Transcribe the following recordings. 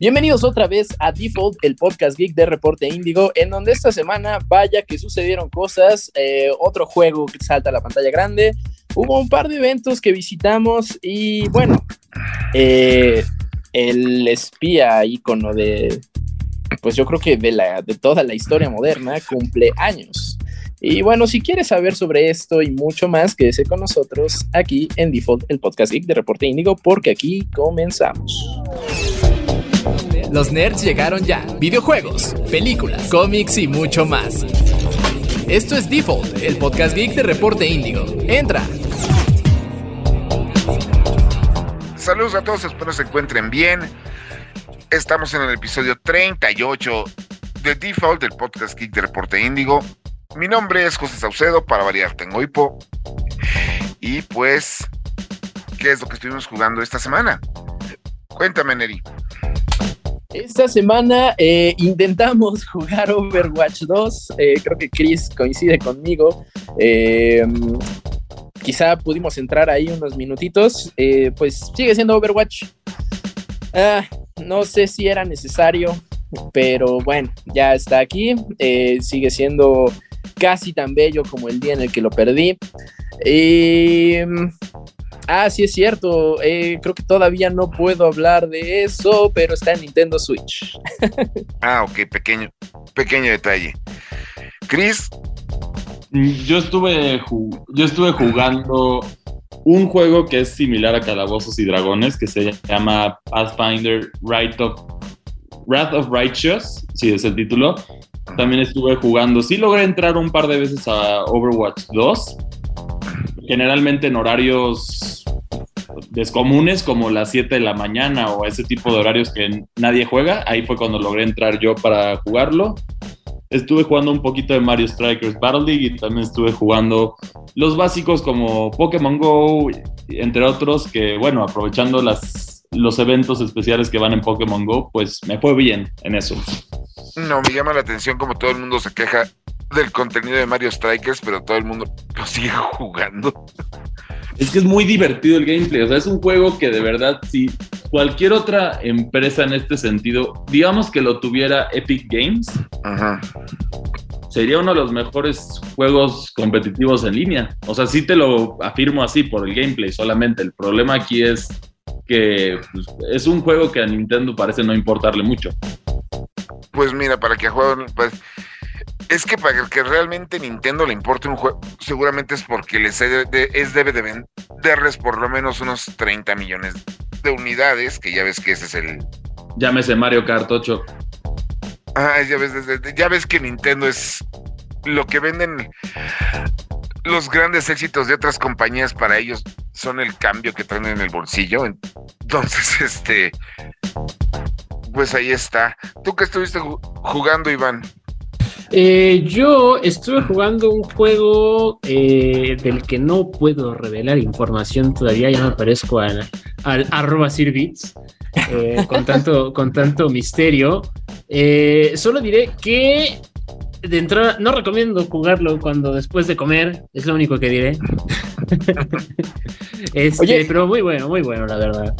Bienvenidos otra vez a Default, el podcast geek de Reporte Índigo, en donde esta semana, vaya que sucedieron cosas, eh, otro juego que salta a la pantalla grande, hubo un par de eventos que visitamos y bueno, eh, el espía ícono de, pues yo creo que de, la, de toda la historia moderna, cumple años. Y bueno, si quieres saber sobre esto y mucho más, quédese con nosotros aquí en Default, el podcast geek de Reporte Índigo, porque aquí comenzamos. Los nerds llegaron ya. Videojuegos, películas, cómics y mucho más. Esto es Default, el podcast geek de Reporte Índigo. Entra. Saludos a todos, espero se encuentren bien. Estamos en el episodio 38 de Default, del podcast geek de Reporte Índigo. Mi nombre es José Saucedo, para variar tengo hipo. Y pues, ¿qué es lo que estuvimos jugando esta semana? Cuéntame, Neri. Esta semana eh, intentamos jugar Overwatch 2. Eh, creo que Chris coincide conmigo. Eh, quizá pudimos entrar ahí unos minutitos. pues sigue siendo Overwatch. Ah, no sé si era necesario, pero bueno, ya está aquí. sigue siendo casi tan bello como el día en el que lo perdí. Y Ah, sí es cierto. Eh, creo que todavía no puedo hablar de eso, pero está en Nintendo Switch. ah, ok, pequeño, pequeño detalle. Chris. Yo estuve, yo estuve jugando un juego que es similar a Calabozos y Dragones, que se llama Pathfinder Right of, Wrath of Righteous, sí es el título. También estuve jugando, sí logré entrar un par de veces a Overwatch 2, generalmente en horarios descomunes como las 7 de la mañana o ese tipo de horarios que nadie juega. Ahí fue cuando logré entrar yo para jugarlo. Estuve jugando un poquito de Mario Strikers Battle League y también estuve jugando los básicos como Pokémon Go, entre otros, que bueno, aprovechando las, los eventos especiales que van en Pokémon Go, pues me fue bien en eso. No, me llama la atención como todo el mundo se queja del contenido de Mario Strikers, pero todo el mundo lo sigue jugando. Es que es muy divertido el gameplay, o sea, es un juego que de verdad, si cualquier otra empresa en este sentido, digamos que lo tuviera Epic Games, sería uno de los mejores juegos competitivos en línea. O sea, sí te lo afirmo así por el gameplay solamente. El problema aquí es que pues, es un juego que a Nintendo parece no importarle mucho. Pues mira, para que jueguen, pues es que para que realmente Nintendo le importe un juego, seguramente es porque les es debe de venderles por lo menos unos 30 millones de unidades, que ya ves que ese es el... Llámese Mario Kart 8. Ah, ya ves, ya ves que Nintendo es lo que venden los grandes éxitos de otras compañías para ellos son el cambio que traen en el bolsillo. Entonces, este, pues ahí está. ¿Tú qué estuviste jugando, Iván? Eh, yo estuve jugando un juego eh, del que no puedo revelar información todavía, ya me parezco al, al arroba Sirbits, eh, con, tanto, con tanto misterio. solo diré que de entrada no recomiendo jugarlo cuando después de comer, es lo único que diré. este, pero muy bueno, muy bueno, la verdad.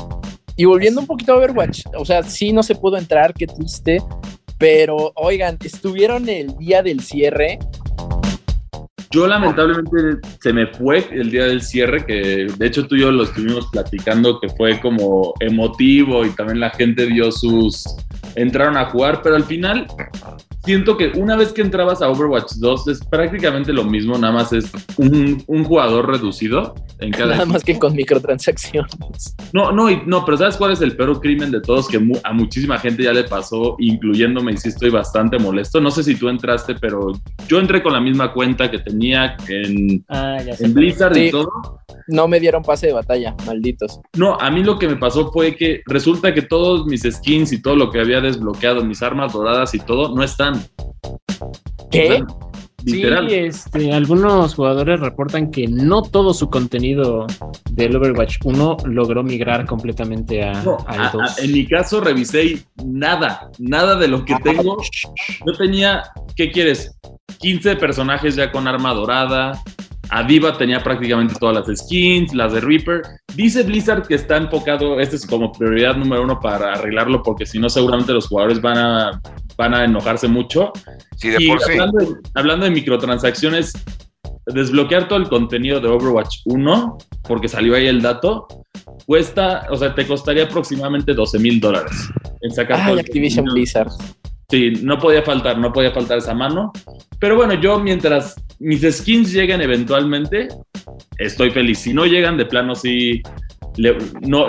Y volviendo un poquito a Overwatch, o sea, sí no se pudo entrar, qué triste, pero, oigan, estuvieron el día del cierre. Yo lamentablemente se me fue el día del cierre, que de hecho tú y yo lo estuvimos platicando, que fue como emotivo y también la gente dio sus... entraron a jugar, pero al final siento que una vez que entrabas a Overwatch 2 es prácticamente lo mismo, nada más es un, jugador reducido en cada... Nada más que con microtransacciones. No, no, no, pero ¿sabes cuál es el peor crimen de todos que a muchísima gente ya le pasó, incluyéndome y sí estoy bastante molesto? No sé si tú entraste, pero yo entré con la misma cuenta que tenía en, ah, en Blizzard y todo. No me dieron pase de batalla, malditos. No, a mí lo que me pasó fue que resulta que todos mis skins y todo lo que había desbloqueado, mis armas doradas y todo, no están ¿Qué? Sí, este, algunos jugadores reportan que no todo su contenido del Overwatch 1 logró migrar completamente a, al 2. en mi caso revisé nada, nada de lo que tengo. Yo tenía, ¿qué quieres? 15 personajes ya con arma dorada, Adiva tenía prácticamente todas las skins, las de Reaper. Dice Blizzard que está enfocado, este es como prioridad número uno para arreglarlo, porque si no, seguramente los jugadores van a, van a enojarse mucho. Sí, de Y por sí. hablando, de, hablando de microtransacciones, desbloquear todo el contenido de Overwatch 1, porque salió ahí el dato, cuesta, o sea, te costaría aproximadamente 12 mil dólares en sacar todo Ay, el Activision contenido. Blizzard. Sí, no podía faltar, no podía faltar esa mano. Pero bueno, yo mientras mis skins lleguen eventualmente, estoy feliz. Si no llegan de plano, sí. le- no,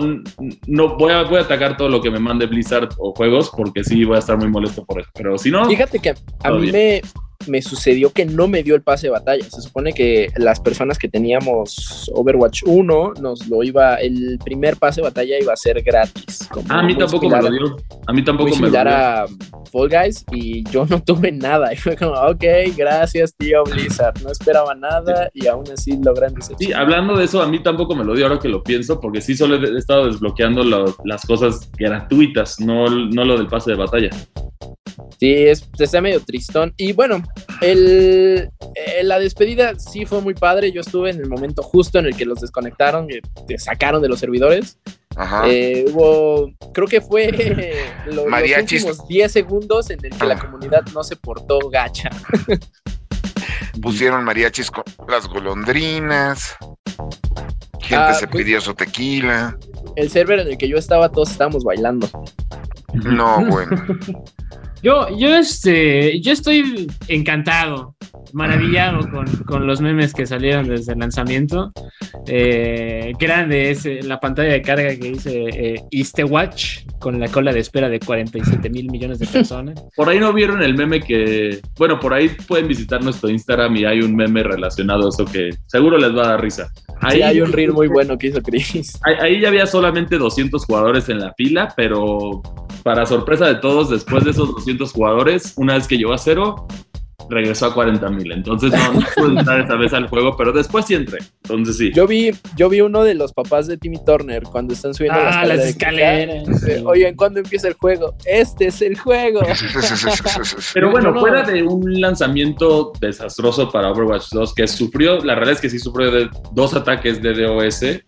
no voy a, voy a atacar todo lo que me mande Blizzard o juegos porque sí voy a estar muy molesto por eso. Pero si no, Fíjate que a mí bien. me, me sucedió que no me dio el pase de batalla. Se supone que las personas que teníamos Overwatch 1 nos lo iba, el primer pase de batalla iba a ser gratis. como Ah, a mí tampoco me lo dio. A mí tampoco me lo dio. a Fall Guys y yo no tuve nada. Y fue como, ok, gracias, tío Blizzard. No esperaba nada y aún así logran Sí, hablando de eso, a mí tampoco me lo dio ahora que lo pienso, porque sí solo he he estado desbloqueando lo- las cosas gratuitas, no, no lo del pase de batalla. Sí, es, está medio tristón. Y bueno, el, eh, la despedida sí fue muy padre. Yo estuve en el momento justo en el que los desconectaron, que te sacaron de los servidores. Ajá. Eh, hubo, creo que fue eh, lo- los Mariachis. últimos 10 segundos en el que la Ah. comunidad no se portó gacha. Pusieron mariachis con las golondrinas. Gente Ah, se pues- pidió su tequila. El server en el que yo estaba, todos estábamos bailando. No, bueno. Yo, yo, este, yo estoy encantado, maravillado con, con los memes que salieron desde el lanzamiento. Eh, grande es la pantalla de carga que dice eh, Easter Watch con la cola de espera de 47 mil millones de personas. Por ahí no vieron el meme que. Bueno, por ahí pueden visitar nuestro Instagram y hay un meme relacionado a eso que seguro les va a dar risa. Ahí, Sí, hay un reel muy bueno que hizo Chris. ahí, ahí ya había solamente 200 jugadores en la fila, pero para sorpresa de todos, después de esos 200 jugadores, una vez que llegó a cero, regresó a 40 mil. Entonces no, no pude entrar esa vez al juego, pero después sí entré. Entonces sí. Yo vi, yo vi uno de los papás de Timmy Turner cuando están subiendo Ah, las escaleras. sí. Oigan, ¿cuándo empieza el juego? Este es el juego. Pero bueno, no- fuera de un lanzamiento desastroso para Overwatch 2, que sufrió, la realidad es que sí sufrió de dos ataques de DOS. Sí,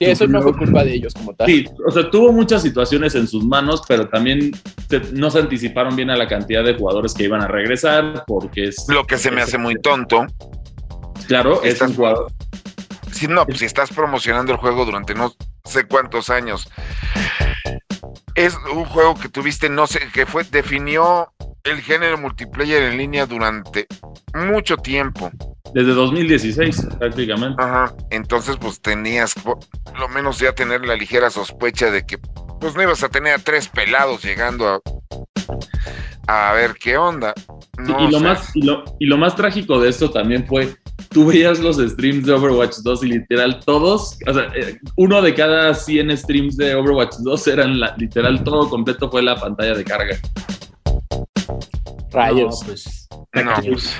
eso no fue culpa de ellos como tal. Sí, o sea, tuvo muchas situaciones en sus manos, pero también se- no se anticiparon bien a la cantidad de jugadores que iban a regresar, porque es. Lo que se me hace muy tonto. Claro, es Estás- un jugador. Si no, pues si estás promocionando el juego durante no sé cuántos años. Es un juego que tuviste, no sé, que fue, definió el género multiplayer en línea durante mucho tiempo. Desde 2016, prácticamente. Ajá. Entonces, pues tenías por lo menos ya tener la ligera sospecha de que pues no ibas a tener a tres pelados llegando a, a ver qué onda. Sí, y, lo sea, más, y, lo, y lo más trágico de esto también fue, tú veías los streams de Overwatch 2 y literal todos, o sea, eh, uno de cada 100 streams de Overwatch 2 eran la, literal todo completo fue la pantalla de carga. Rayos. No, pues, no, pues,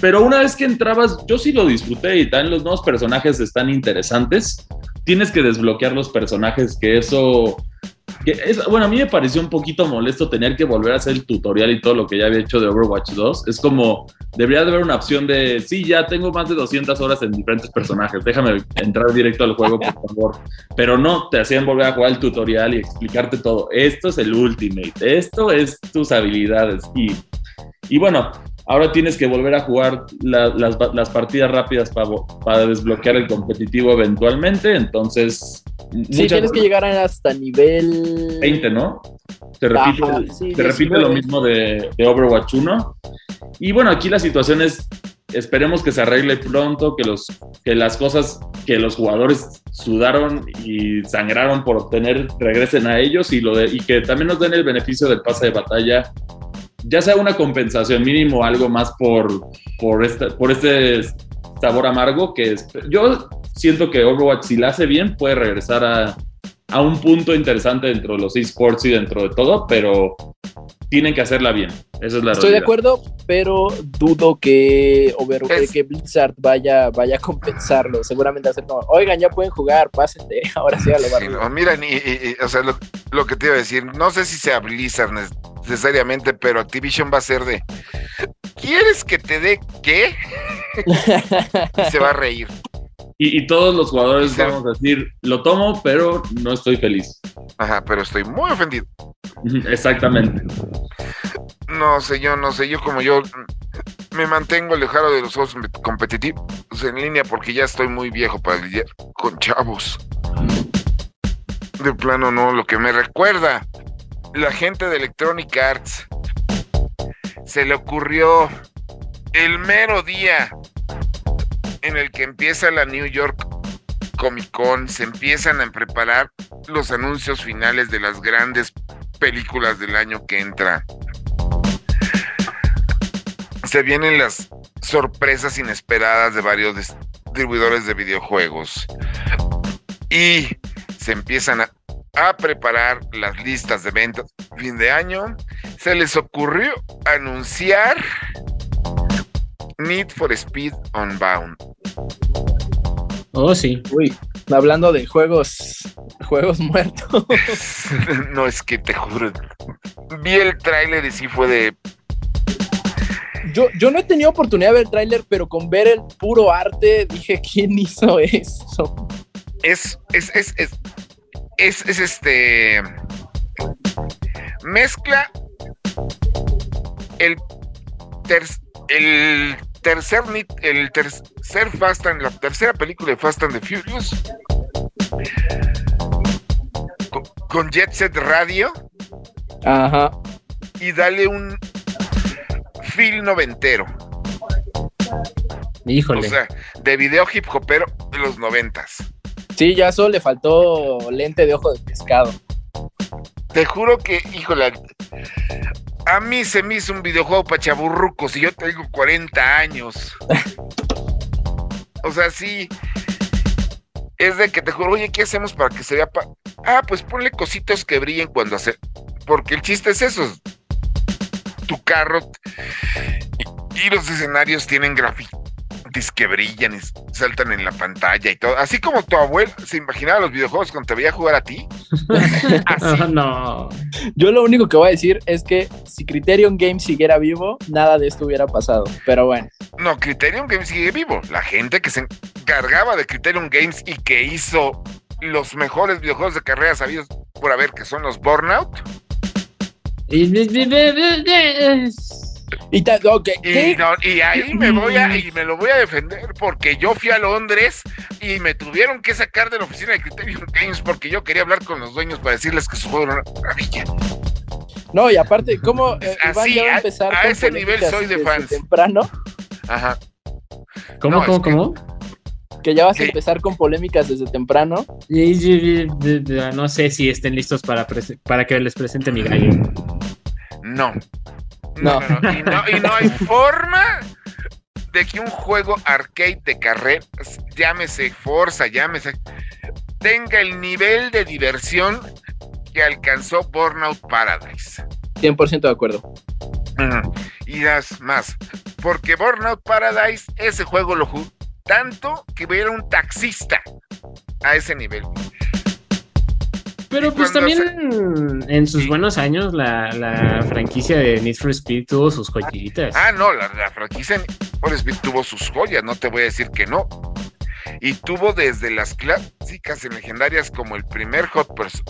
Pero una vez que entrabas, yo sí lo disfruté y también los nuevos personajes están interesantes. Tienes que desbloquear los personajes, que eso... Es, bueno, a mí me pareció un poquito molesto tener que volver a hacer el tutorial y todo lo que ya había hecho de Overwatch 2. Es como, debería de haber una opción de, sí, ya tengo más de 200 horas en diferentes personajes, déjame entrar directo al juego, por favor. Pero no, te hacían volver a jugar el tutorial y explicarte todo. Esto es el Ultimate, esto es tus habilidades. Y, y bueno, ahora tienes que volver a jugar la- las, partidas rápidas para desbloquear el competitivo eventualmente. Entonces, Sí, muchas- tienes que llegar hasta nivel 20, ¿no? Te repite, Ajá, sí, te repite 19. lo mismo de, de Overwatch 1. Y bueno, aquí la situación es, esperemos que se arregle pronto, que, los, que las cosas que los jugadores sudaron y sangraron por obtener regresen a ellos y, lo de, y que también nos den el beneficio del pase de batalla, ya sea una compensación mínimo, algo más por, por, este, por este sabor amargo que es, yo siento que Overwatch si la hace bien puede regresar a, a un punto interesante dentro de los esports y dentro de todo, pero tienen que hacerla bien. Esa es la Estoy de acuerdo, pero dudo que, Over- Es- que Blizzard vaya, vaya a compensarlo. Seguramente hacer como, oigan, ya pueden jugar, pásenle, ahora sí a lo sí, barrio. no, y- y- o sea, lo, lo que te iba a decir, no sé si sea Blizzard necesariamente, pero Activision va a ser de, ¿quieres que te dé qué? y se va a reír. Y, y todos los jugadores Sí. vamos a decir, lo tomo, pero no estoy feliz. Ajá, pero estoy muy ofendido. Exactamente. No sé, yo no sé, yo como yo mm, me mantengo alejado de los juegos competitivos en línea porque ya estoy muy viejo para lidiar con chavos. De plano no, lo que me recuerda, la gente de Electronic Arts se le ocurrió el mero día en el que empieza la New York Comic Con, se empiezan a preparar los anuncios finales de las grandes películas del año que entra se vienen las sorpresas inesperadas de varios distribuidores de videojuegos y se empiezan a, a preparar las listas de ventas fin de año. Se les ocurrió anunciar Need for Speed Unbound. Oh, sí. Uy, hablando de juegos, juegos muertos. no es que te juro. Vi el tráiler y sí fue de Yo, yo no he tenido oportunidad de ver el tráiler, pero con ver el puro arte dije, ¿quién hizo esto? es, es, es, es, es, es este. Mezcla el, ter- el tercer el tercer Fast and la tercera película de Fast and the Furious con, con Jet Set Radio Ajá. y dale un feel noventero, Híjole. o sea, de video hip hopero de los noventas. Sí, ya solo le faltó lente de ojo de pescado. Te juro que, híjole, a mí se me hizo un videojuego para chaburrucos y yo tengo 40 años. O sea, sí. Es de que te juro, oye, ¿qué hacemos para que se vea? pa-?" Ah, pues ponle cositos que brillen cuando hace. Porque el chiste es eso. Tu carro y los escenarios tienen que brillan y saltan en la pantalla y todo. Así como tu abuelo se imaginaba los videojuegos cuando te veía jugar a ti. Así. Ah, no. Yo lo único que voy a decir es que si Criterion Games siguiera vivo, nada de esto hubiera pasado. Pero bueno, No, Criterion Games sigue vivo. La gente que se encargaba de Criterion Games y que hizo los mejores videojuegos de carreras sabidos por haber, que son los Burnout. Y- y ta- ok, Y, ¿qué? no- y ahí me voy a, y me lo voy a defender porque yo fui a Londres y me tuvieron que sacar de la oficina de Criterion Games porque yo quería hablar con los dueños para decirles que su juego era una maravilla. No, y aparte, ¿cómo eh, Iván Así, ya va a a- empezar a ese nivel soy de fans. temprano? Ajá. ¿Cómo, No, cómo, que- cómo? Que ya vas a empezar con polémicas desde temprano. Y- y- y- y- No sé si estén listos para, para que les presente mi gallo. No. No, No. no, no. Y, no y no hay forma de que un juego arcade de carreras, llámese Forza, llámese, tenga el nivel de diversión que alcanzó Burnout Paradise. 100% de acuerdo. Y das más, porque Burnout Paradise, ese juego lo jugó tanto que era un taxista a ese nivel. Pero pues también en sus Sí. buenos años la, la franquicia de Need for Speed tuvo sus joyitas. Ah, no, la, la franquicia por Speed tuvo sus joyas, no te voy a decir que no. Y tuvo desde las clásicas y legendarias como el primer Hot Pursuit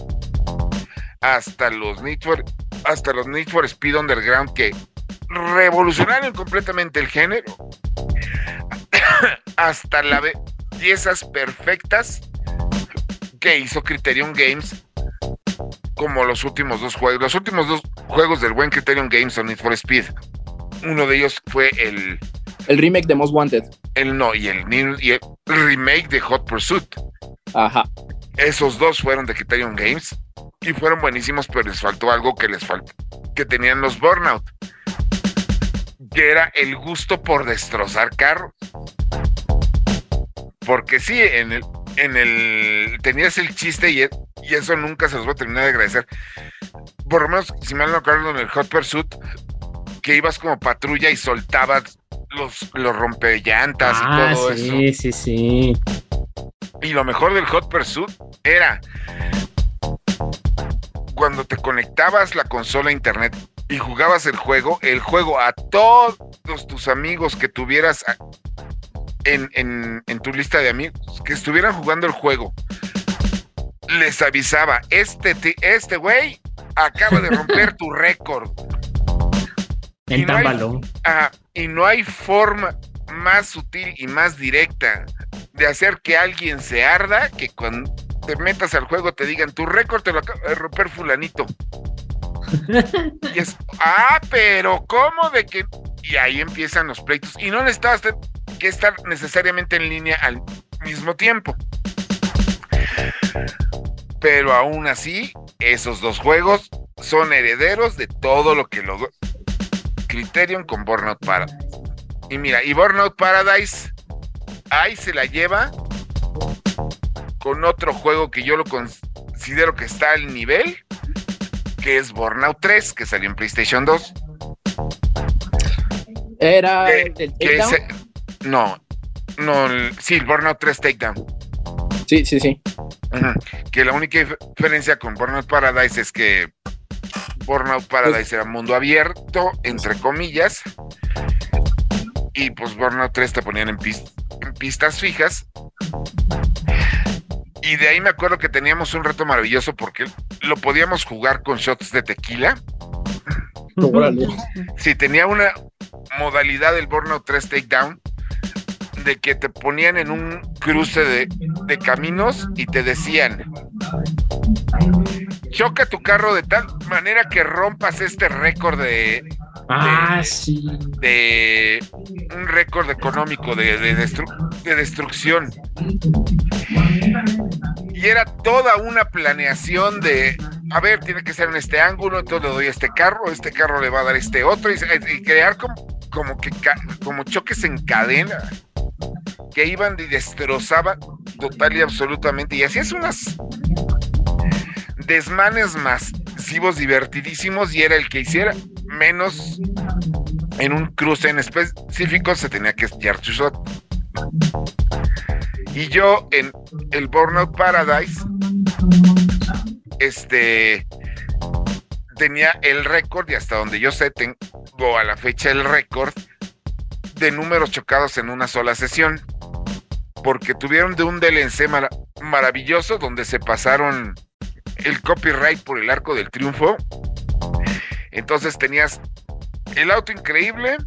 hasta los Need for, hasta los Need for Speed Underground que revolucionaron completamente el género. hasta las piezas perfectas que hizo Criterion Games como los últimos dos juegos. Los últimos dos juegos del buen Criterion Games son Need for Speed. Uno de ellos fue el, El remake de Most Wanted. el no, y el, Need- y el remake de Hot Pursuit. Ajá. Esos dos fueron de Criterion Games y fueron buenísimos, pero les faltó algo que les faltó, que tenían los Burnout, que era el gusto por destrozar carros. Porque sí, en el, en el tenías el chiste y, e- y eso nunca se los voy a terminar de agradecer. Por lo menos, si mal no acuerdo, en el Hot Pursuit, que ibas como patrulla y soltabas los, los rompellantas ah, y todo eso. sí, sí, sí. Y lo mejor del Hot Pursuit era cuando te conectabas la consola a internet y jugabas el juego, el juego a todos tus amigos que tuvieras en, en, en tu lista de amigos que estuvieran jugando el juego, les avisaba, este, este güey acaba de romper tu récord. En Y no hay-. Ah, y no hay forma más sutil y más directa de hacer que alguien se arda que cuando te metas al juego te digan tu récord te lo acaba de romper fulanito. y es, ah, pero ¿cómo de que? Y ahí empiezan los pleitos. Y no necesitas te- que estar necesariamente en línea al mismo tiempo. Pero aún así, esos dos juegos son herederos de todo lo que logró Criterion con Burnout Paradise. Y mira, y Burnout Paradise ahí se la lleva con otro juego que yo lo considero que está al nivel, que es Burnout 3, que salió en PlayStation 2. Era Que- el que takedown. No, no, sí, el Burnout 3 Takedown. Sí, sí, sí. Que la única dif- diferencia con Burnout Paradise es que Burnout Paradise era mundo abierto, entre comillas, y pues Burnout 3 te ponían en, pis- en pistas fijas. Y de ahí me acuerdo que teníamos un reto maravilloso porque lo podíamos jugar con shots de tequila. Sí, tenía una modalidad del Burnout 3 Takedown de que te ponían en un cruce de, de caminos y te decían choca tu carro de tal manera que rompas este récord de, Ah, de- sí. de un récord económico de, de, destru- de destrucción. Y era toda una planeación de, a ver, tiene que ser en este ángulo, entonces le doy a este carro, este carro le va a dar este otro, y, y crear como, como que como choques en cadena que iban y destrozaban total y absolutamente. Y hacías unas desmanes masivos divertidísimos y era el que hiciera menos en un cruce en específico se tenía que echar su shot. Y yo en el Burnout Paradise, este, tenía el récord y hasta donde yo sé tengo a la fecha el récord números chocados en una sola sesión. Porque tuvieron de un DLC mara- maravilloso donde se pasaron el copyright por el arco del triunfo. Entonces tenías el auto increíble,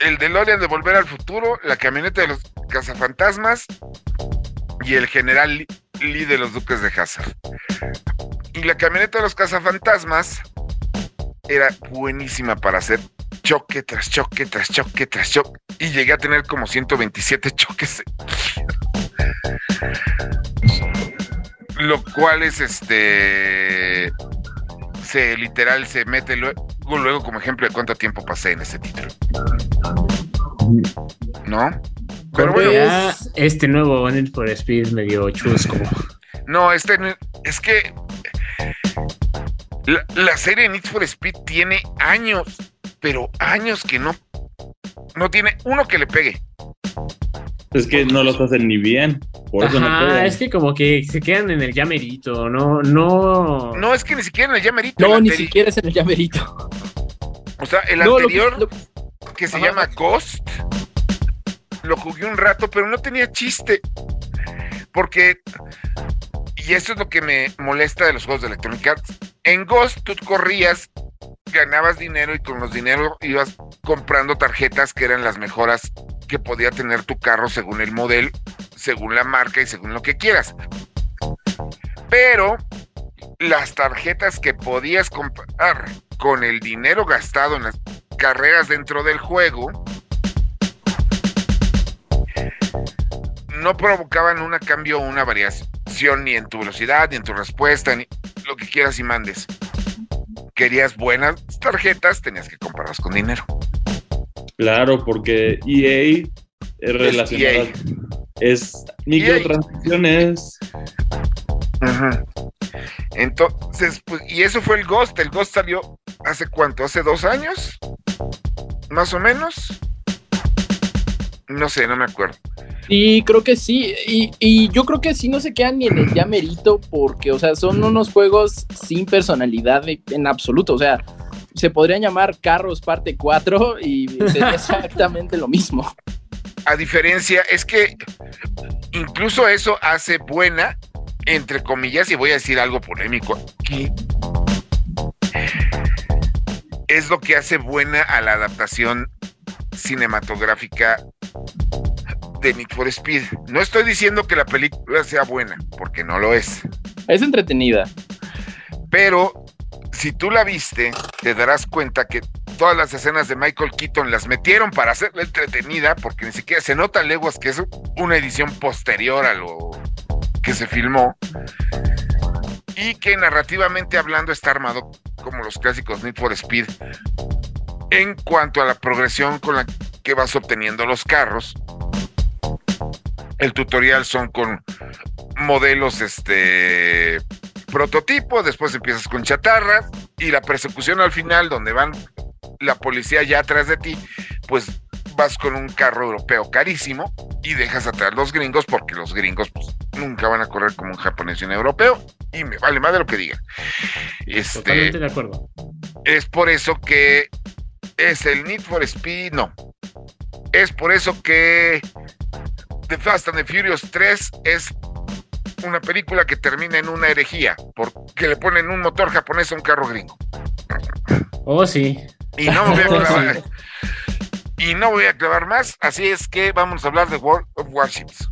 el DeLorean de Volver al Futuro, la camioneta de los cazafantasmas y el general Lee de los Duques de Hazard. Y la camioneta de los cazafantasmas era buenísima para hacer choque tras choque tras choque tras choque. Y llegué a tener como 127 choques. Lo cual es este. Se literal se mete luego, luego como ejemplo de cuánto tiempo pasé en ese título. ¿No? Pero bueno, Ya este nuevo Need for Speed medio chusco. no, este es que la, la serie Need for Speed tiene años, pero años que no no tiene uno que le pegue. Es que no los hacen ni bien. Por eso no Ajá, pegan. es que como que se quedan en el llamerito, no, no. No es que ni siquiera en el llamerito. No, el ni siquiera es en el llamerito. O sea, el No, lo que- anterior lo- que se Ajá. llama Ghost. Lo jugué un rato, pero no tenía chiste. Porque, y esto es lo que me molesta de los juegos de Electronic Arts. En Ghost tú corrías, ganabas dinero y con los dineros ibas comprando tarjetas que eran las mejoras que podía tener tu carro según el modelo, según la marca y según lo que quieras. Pero las tarjetas que podías comprar con el dinero gastado en las carreras dentro del juego no provocaban un cambio o una variación ni en tu velocidad, ni en tu respuesta, ni lo que quieras y mandes. Querías buenas tarjetas, tenías que comprarlas con dinero. Claro, porque EA es relacionado. EA. Es microtransacciones. Entonces, pues, y eso fue el Ghost. El Ghost salió hace cuánto, hace dos años, más o menos. No sé, no me acuerdo. Y creo que sí, y, y yo creo que sí no se quedan ni en el llamerito porque, o sea, son unos juegos sin personalidad en absoluto, o sea, se podrían llamar Carros parte 4 y sería exactamente lo mismo. A diferencia, es que incluso eso hace buena, entre comillas, y voy a decir algo polémico aquí, es lo que hace buena a la adaptación cinematográfica de Need for Speed. No estoy diciendo que la película sea buena, porque no lo es. Es entretenida. Pero si tú la viste, te darás cuenta que todas las escenas de Michael Keaton las metieron para hacerla entretenida, porque ni siquiera se nota leguas que es una edición posterior a lo que se filmó. Y que narrativamente hablando está armado como los clásicos Need for Speed en cuanto a la progresión con la que vas obteniendo los carros. El tutorial son con modelos este prototipo, después empiezas con chatarras y la persecución al final donde van la policía ya atrás de ti, pues vas con un carro europeo carísimo y dejas atrás los gringos porque los gringos pues, nunca van a correr como un japonés y un europeo y me vale más de lo que digan. Este, Totalmente de acuerdo. Es por eso que es el Need for Speed, no. Es por eso que The Fast and the Furious 3 es una película que termina en una herejía, porque le ponen un motor japonés a un carro gringo. Oh, sí. Y no me voy a clavar, y no voy a clavar más, así es que vamos a hablar de World of Warships.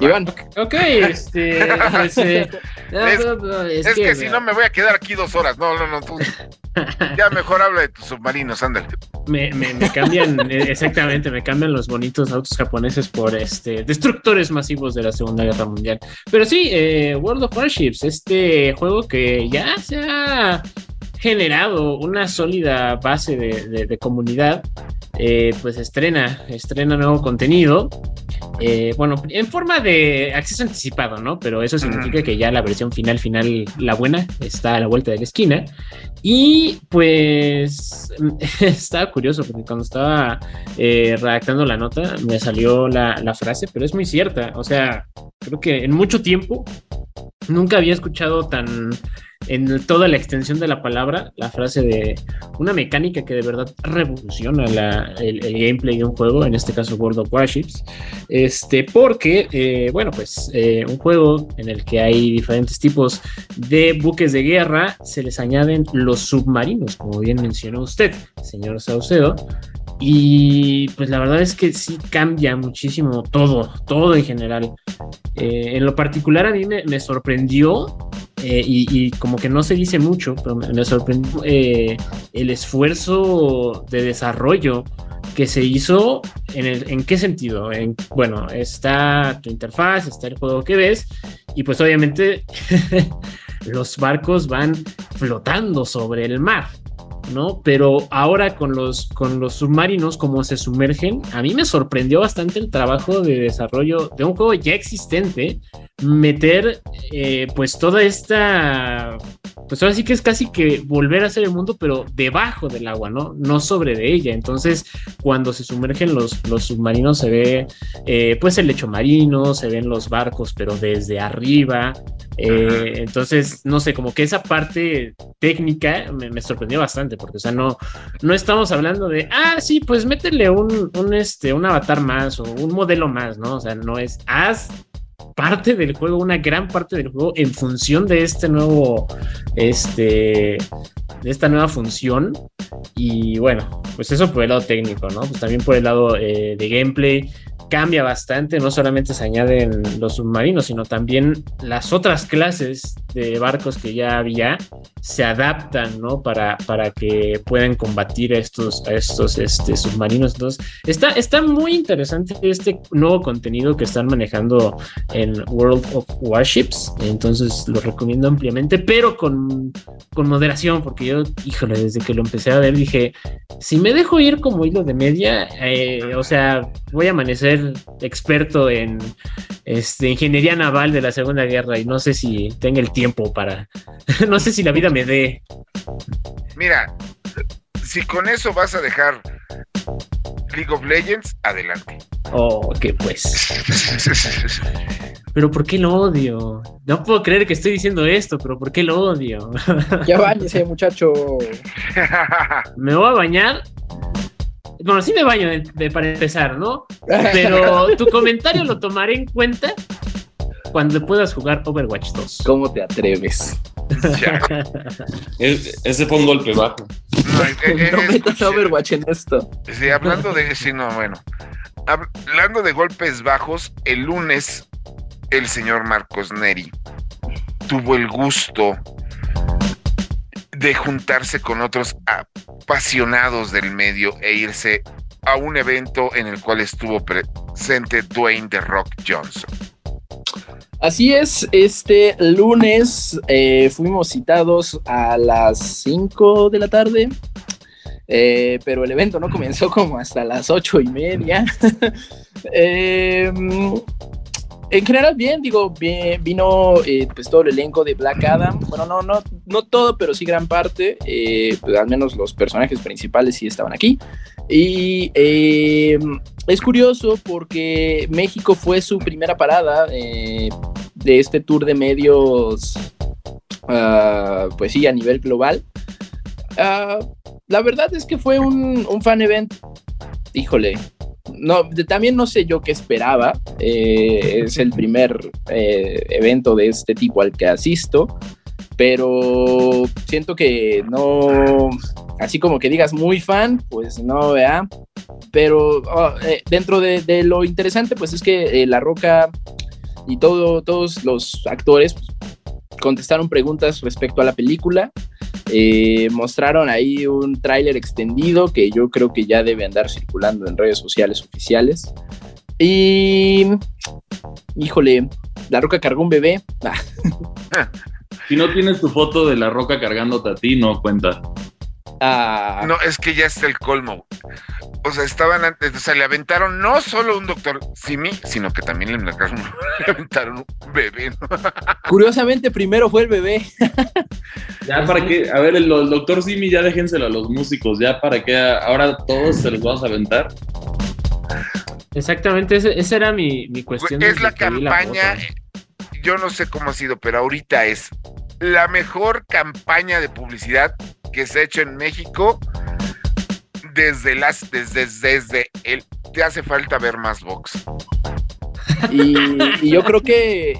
Iván. Ok, este. pues, eh, Es- que, si no me voy a quedar aquí dos horas. No, no, no. tú- ya mejor habla de tus submarinos, ándale. Me, me- me cambian, eh, exactamente, me cambian los bonitos autos japoneses por este destructores masivos de la Segunda Guerra Mundial. Pero sí, eh, World of Warships, este juego que ya se ha generado una sólida base de, de- de comunidad, eh, pues estrena, estrena nuevo contenido. eh, bueno, en forma de acceso anticipado, ¿no? Pero eso significa que ya la versión final, final, la buena, está a la vuelta de la esquina. Y pues estaba curioso porque cuando estaba eh, redactando la nota me salió la, la frase, pero es muy cierta. O sea, creo que en mucho tiempo nunca había escuchado tan en toda la extensión de la palabra la frase de una mecánica que de verdad revoluciona el gameplay de un juego, en este caso World of Warships. Este, porque, eh, bueno, pues eh, un juego en el que hay diferentes tipos de buques de guerra, se les añaden los submarinos, como bien mencionó usted, señor Saucedo. Y pues la verdad es que sí cambia muchísimo todo, todo en general. Eh, en lo particular a mí me, me sorprendió eh, y, y como que no se dice mucho, pero me, me sorprendió eh, el esfuerzo de desarrollo que se hizo en, el, en qué sentido. En, bueno, está tu interfaz, está el juego que ves y pues obviamente los barcos van flotando sobre el mar. ¿No? Pero ahora con los, con los submarinos, como se sumergen, a mí me sorprendió bastante el trabajo de desarrollo de un juego ya existente, meter eh, pues toda esta, pues ahora sí que es casi que volver a ser el mundo, pero debajo del agua, ¿no? No sobre de ella. Entonces, cuando se sumergen los, los submarinos, se ve eh, pues el lecho marino, se ven los barcos, pero desde arriba. Eh, entonces, no sé, como que esa parte técnica me, me, sorprendió bastante, porque, o sea, no, no estamos hablando de, ah, sí, pues métele un, un, este, un avatar más o un modelo más, ¿no? O sea, no es, haz parte del juego, una gran parte del juego en función de este nuevo, este, de esta nueva función. Y bueno, pues eso por el lado técnico, ¿no? Pues también por el lado eh, de gameplay cambia bastante, no solamente se añaden los submarinos, sino también las otras clases de barcos que ya había se adaptan, ¿no? Para, para que puedan combatir a estos, estos este, submarinos. Entonces, está, está muy interesante este nuevo contenido que están manejando en World of Warships. Entonces, lo recomiendo ampliamente, pero con, con moderación, porque yo, híjole, desde que lo empecé a ver dije, si me dejo ir como hilo de media, eh, o sea, voy a amanecer experto en este, ingeniería naval de la Segunda Guerra y no sé si tenga el tiempo para, no sé si la vida me dé. Mira, si con eso vas a dejar League of Legends, adelante. Oh, que pues. pero ¿por qué lo odio? No puedo creer que estoy diciendo esto, pero ¿por qué lo odio? ya bañese, muchacho. Me voy a bañar bueno, sí me baño de- de- para empezar, ¿no? Pero tu comentario lo tomaré en cuenta cuando puedas jugar Overwatch 2. ¿Cómo te atreves? Ya. Es- ese fue un golpe bajo. No, eh, eh, No eh, metas Overwatch en esto. Sí, hablando de. Sí, no, bueno. Hablando de golpes bajos, el lunes el señor Marcos Neri tuvo el gusto de juntarse con otros apasionados del medio e irse a un evento en el cual estuvo presente Dwayne The Rock Johnson. Así es, este lunes eh, fuimos citados a las 5 de la tarde, eh, pero el evento no comenzó como hasta las ocho y media. Eh, en general, bien, digo, vino eh, pues todo el elenco de Black Adam. Bueno, no, no, no todo, pero sí gran parte. eh, pues, al menos los personajes principales sí estaban aquí. Y eh, es curioso porque México fue su primera parada eh, de este tour de medios, ah, pues sí, a nivel global. Ah, la verdad es que fue un fan event, híjole, no, también no sé yo qué esperaba. eh, es el primer eh, evento de este tipo al que asisto, pero siento que no, así como que digas muy fan, pues no, vea. Pero oh, eh, dentro de, lo interesante, pues es que La Roca y todo, todos los actores contestaron preguntas respecto a la película. Eh, mostraron ahí un tráiler extendido que yo creo que ya debe andar circulando en redes sociales oficiales. Y, híjole, La Roca cargó un bebé. Ah, Si no tienes tu foto de la roca cargándote a ti, no cuenta. Ah, No, es que ya está el colmo. O sea, estaban antes, o sea, le aventaron no solo un doctor Simi, sino que también le aventaron, le aventaron un bebé. ¿no? Curiosamente, primero fue el bebé. Ya para qué, a ver, el, el doctor Simi ya déjenselo a los músicos, ya para qué, ahora todos se los vamos a aventar. Exactamente, ese- esa era mi, mi cuestión. es la que la campaña, foto. yo no sé cómo ha sido, pero ahorita es la mejor campaña de publicidad que se ha hecho en México desde las, desde, desde el, te hace falta ver más box. Y, y yo creo que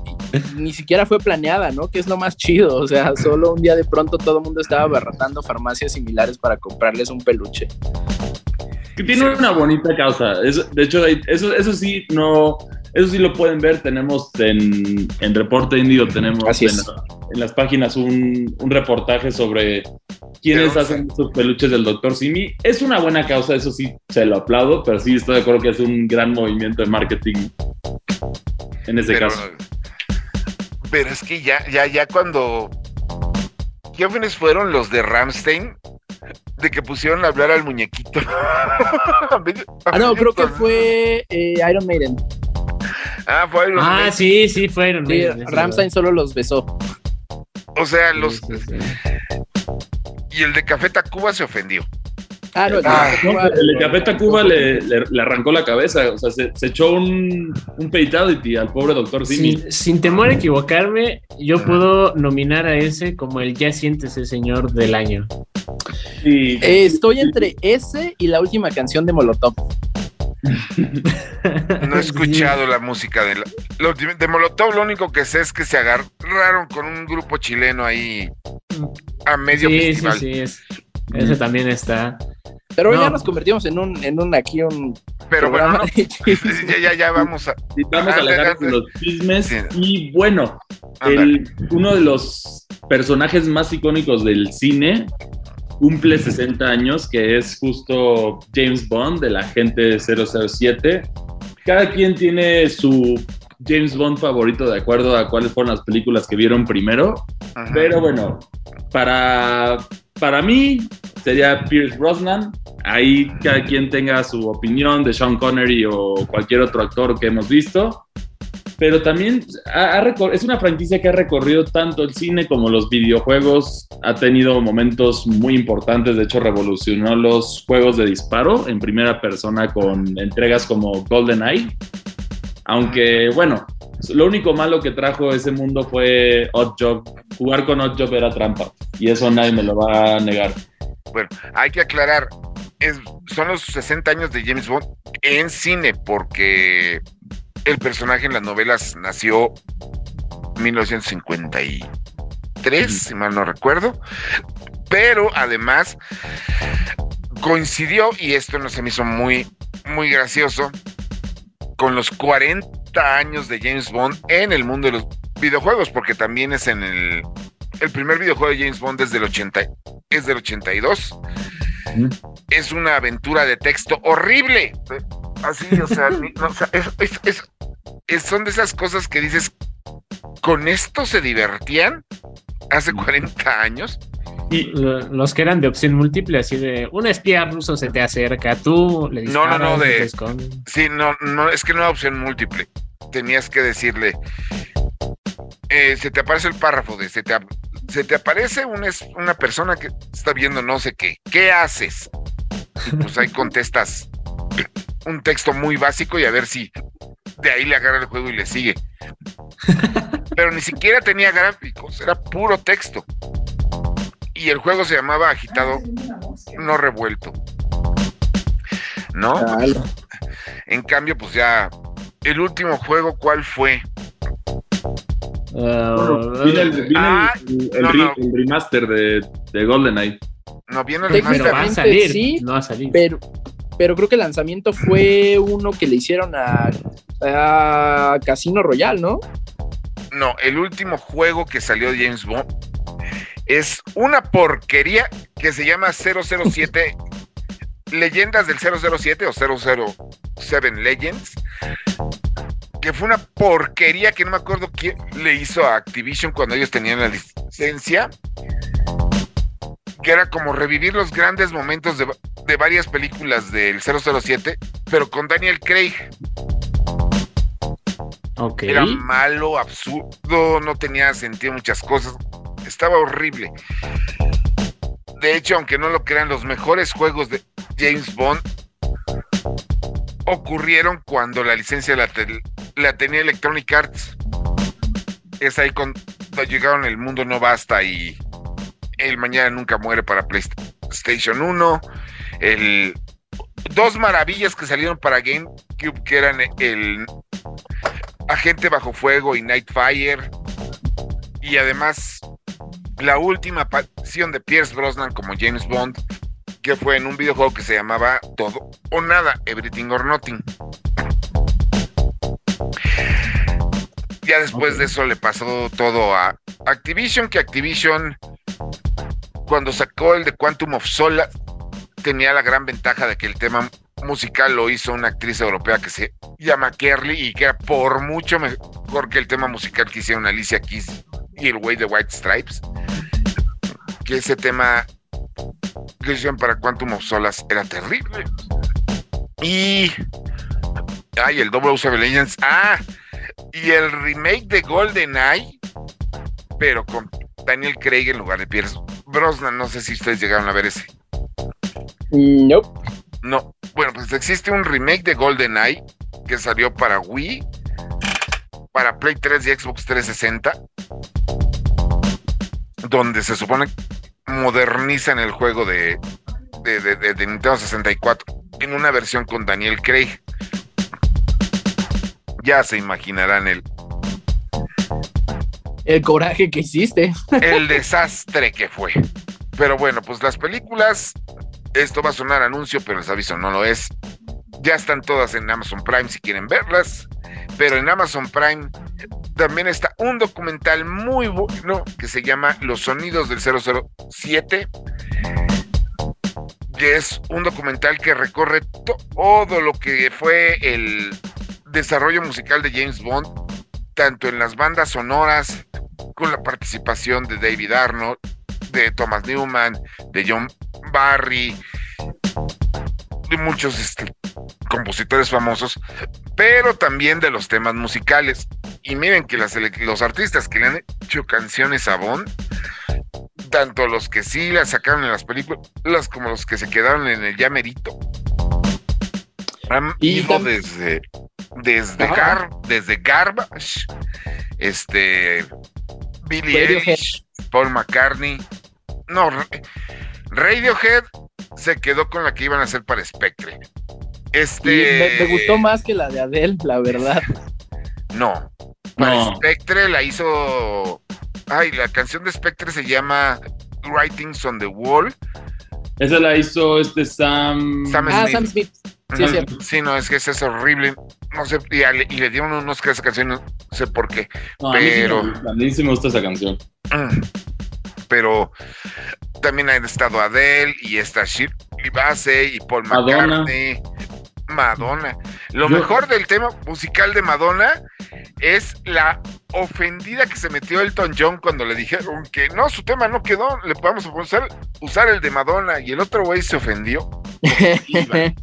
ni siquiera fue planeada, ¿no? Que es lo más chido. O sea, solo un día de pronto todo el mundo estaba abarrotando farmacias similares para comprarles un peluche. Que tiene una bonita causa. Eso- de hecho, eso, eso sí, no, eso sí lo pueden ver. Tenemos en, en Reporte Indio, tenemos Así en, las páginas un, un reportaje sobre quiénes Pero- hacen sus peluches del doctor Simi. Es una buena causa, eso sí, se lo aplaudo, pero sí estoy de acuerdo que es un gran movimiento de marketing en ese Pero, caso. pero es que ya, ya, ya cuando. ¿Quiénes fueron los de Ramstein? De que pusieron a hablar al muñequito. Ah, no, creo que fue eh, Iron Maiden. Ah, fue Iron Ah, sí, sí, fueron. Sí, Ramstein solo los besó. O sea, los. Sí, sí, sí. Y el de Café Tacuba se ofendió. Ah, no, Ah, el de Café Tacuba le, le- le arrancó la cabeza, o sea, se, se echó un, un fatality al pobre doctor Simi. Sin, sin temor a equivocarme, yo puedo nominar a ese como el ya siéntese señor del año. Eh, estoy entre ese y la última canción de Molotov. No he escuchado la música de, la- de Molotov. Lo único que sé es que se agarraron con un grupo chileno ahí a medio Sí, sí, festival. sí, es, ese también está. Pero No. ya nos convertimos en un, en un aquí un Pero bueno, no, ya, ya, ya vamos a. vamos a Ande, alejar con los chismes. Sí. Y bueno, el- uno de los personajes más icónicos del cine cumple 60 años, que es justo James Bond, del agente 007. Cada quien tiene su James Bond favorito de acuerdo a cuáles fueron las películas que vieron primero. Ajá. Pero bueno, para, para mí sería Pierce Brosnan. Ahí cada quien tenga su opinión de Sean Connery o cualquier otro actor que hemos visto. Pero también ha- ha es una franquicia que ha recorrido tanto el cine como los videojuegos. Ha tenido momentos muy importantes. De hecho, revolucionó los juegos de disparo en primera persona con entregas como GoldenEye. Aunque, bueno, lo único malo que trajo ese mundo fue Oddjob. Jugar con Oddjob era trampa. Y eso nadie me lo va a negar. Bueno, hay que aclarar. es, son los 60 años de James Bond en cine, porque el personaje en las novelas nació en 1953, si mal no recuerdo, pero además coincidió, y esto no se me hizo muy, muy gracioso, con los 40 años de James Bond en el mundo de los videojuegos, porque también es en el, el primer videojuego de James Bond desde el 80, es del 82. Es una aventura de texto horrible. Así, o sea, son de esas cosas que dices, ¿con esto se divertían hace 40 años? Y los que eran de opción múltiple, así de un espía ruso se te acerca, tú le disparas. No, no, no, de. Sí, no, no, es que no era opción múltiple. Tenías que decirle. Eh, se te aparece el párrafo de se te, se te aparece una, una persona que está viendo no sé qué. ¿Qué haces? Y pues ahí contestas un texto muy básico y a ver si de ahí le agarra el juego y le sigue. Pero ni siquiera tenía gráficos, era puro texto y el juego se llamaba Agitado No Revuelto. ¿No? En cambio, pues ya, el último juego, ¿cuál fue? viene el, ah, remaster de, de GoldenEye. No, viene el remaster. va a salir, sí, no va a salir. Pero, pero creo que el lanzamiento fue uno que le hicieron a, a Casino Royale, ¿no? No, el último juego que salió de James Bond es una porquería que se llama 007 Leyendas del 007 o 007 Legends, que fue una porquería que no me acuerdo quién le hizo a Activision cuando ellos tenían la licencia, que era como revivir los grandes momentos de, de varias películas del 007, pero con Daniel Craig. Okay. Era malo, absurdo, no tenía sentido muchas cosas estaba horrible. De hecho, aunque no lo crean, los mejores juegos de James Bond ocurrieron cuando la licencia la, la tenía Electronic Arts. Es ahí cuando llegaron El Mundo No Basta y El Mañana Nunca Muere para PlayStation 1. El, dos maravillas que salieron para GameCube, que eran el Agente Bajo Fuego y Nightfire. Y además la última aparición de Pierce Brosnan como James Bond, que fue en un videojuego que se llamaba Todo o Nada, Everything or Nothing. Ya después de eso le pasó todo a Activision, que Activision, cuando sacó el de Quantum of Solace, tenía la gran ventaja de que el tema musical lo hizo una actriz europea que se llama Kerly y que era por mucho mejor que el tema musical que hicieron Alicia Keys y el Way de White Stripes que ese tema que hicieron para Quantum of Solas era terrible. Y. Ay, el Double Legends. Ah, y el remake de GoldenEye, pero con Daniel Craig en lugar de Pierce Brosnan. No sé si ustedes llegaron a ver ese. No. No. Bueno, pues existe un remake de GoldenEye que salió para Wii, para Play 3 y Xbox 360 donde se supone modernizan el juego de, de, Nintendo 64 en una versión con Daniel Craig. Ya se imaginarán el, el coraje que hiciste. El desastre que fue. Pero bueno, pues las películas, esto va a sonar anuncio, pero les aviso, no lo es. Ya están todas en Amazon Prime si quieren verlas. Pero en Amazon Prime también está un documental muy bueno que se llama Los Sonidos del 007, que es un documental que recorre todo lo que fue el desarrollo musical de James Bond, tanto en las bandas sonoras, con la participación de David Arnold, de Thomas Newman, de John Barry, de muchos este, compositores famosos, pero también de los temas musicales. Y miren que los artistas que le han hecho canciones a Bond, tanto los que sí las sacaron en las películas como los que se quedaron en el llamerito, han ido desde desde, Gar, desde Garbage, este Billy Eilish, Paul McCartney, no, Radiohead se quedó con la que iban a hacer para Spectre. Este. me, me gustó más que la de Adele, la verdad. No. Para No. Spectre la hizo. Ay, la canción de Spectre se llama Writings on the Wall. Esa la hizo este Sam. Sam Ah, Smith. Sam Smith. Sí, es cierto. Sí, no, es que esa es horrible. No sé, y, y le dieron unos que esa canción, no sé por qué. No, a mí sí pero- gusta, a mí sí me gusta esa canción. Mm. Pero también han estado Adele y está Shirley Bassey y Paul. McCartney. Madonna. Lo Yo- mejor del tema musical de Madonna es la ofendida que se metió Elton John cuando le dijeron que no, su tema no quedó, le a usar, usar el de Madonna y el otro güey se ofendió.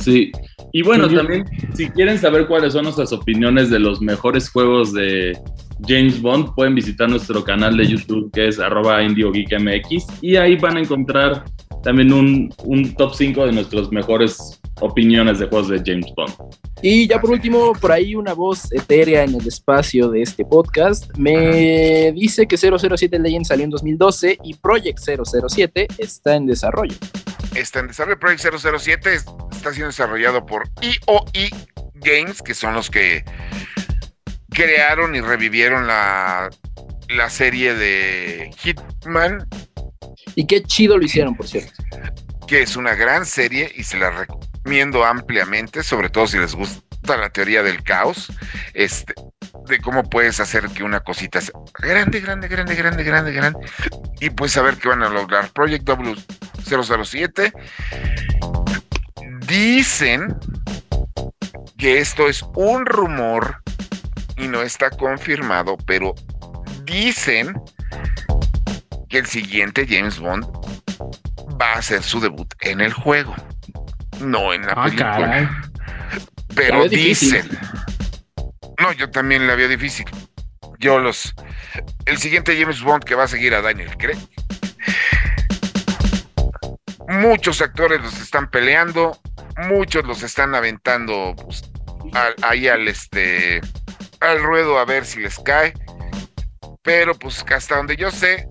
Sí. Y bueno, también, si quieren saber cuáles son nuestras opiniones de los mejores juegos de James Bond, pueden visitar nuestro canal de YouTube que es arroba indiogeekmx y ahí van a encontrar también un, un top 5 de nuestras mejores opiniones de juegos de James Bond. Y ya por último, por ahí una voz etérea en el espacio de este podcast me dice que 007 Legends salió en 2012 y Project 007 está en desarrollo. Está en desarrollo Project 007, es- está siendo desarrollado por EOE Games, que son los que crearon y revivieron la, la serie de Hitman, Y qué chido lo hicieron, por cierto. que es una gran serie y se la recomiendo ampliamente, sobre todo si les gusta la teoría del caos, este, de cómo puedes hacer que una cosita sea grande, grande, grande, grande, grande, grande, y pues saber qué van a lograr. Project W007 dicen que esto es un rumor y no está confirmado, pero dicen que el siguiente James Bond va a hacer su debut en el juego, no en la Ah, película. caray. Pero difícil. Yo también la veo difícil. Yo los. El siguiente James Bond que va a seguir a Daniel Craig. Muchos actores los están peleando. Muchos los están aventando pues, ahí al este. al ruedo a ver si les cae. Pero pues hasta donde yo sé,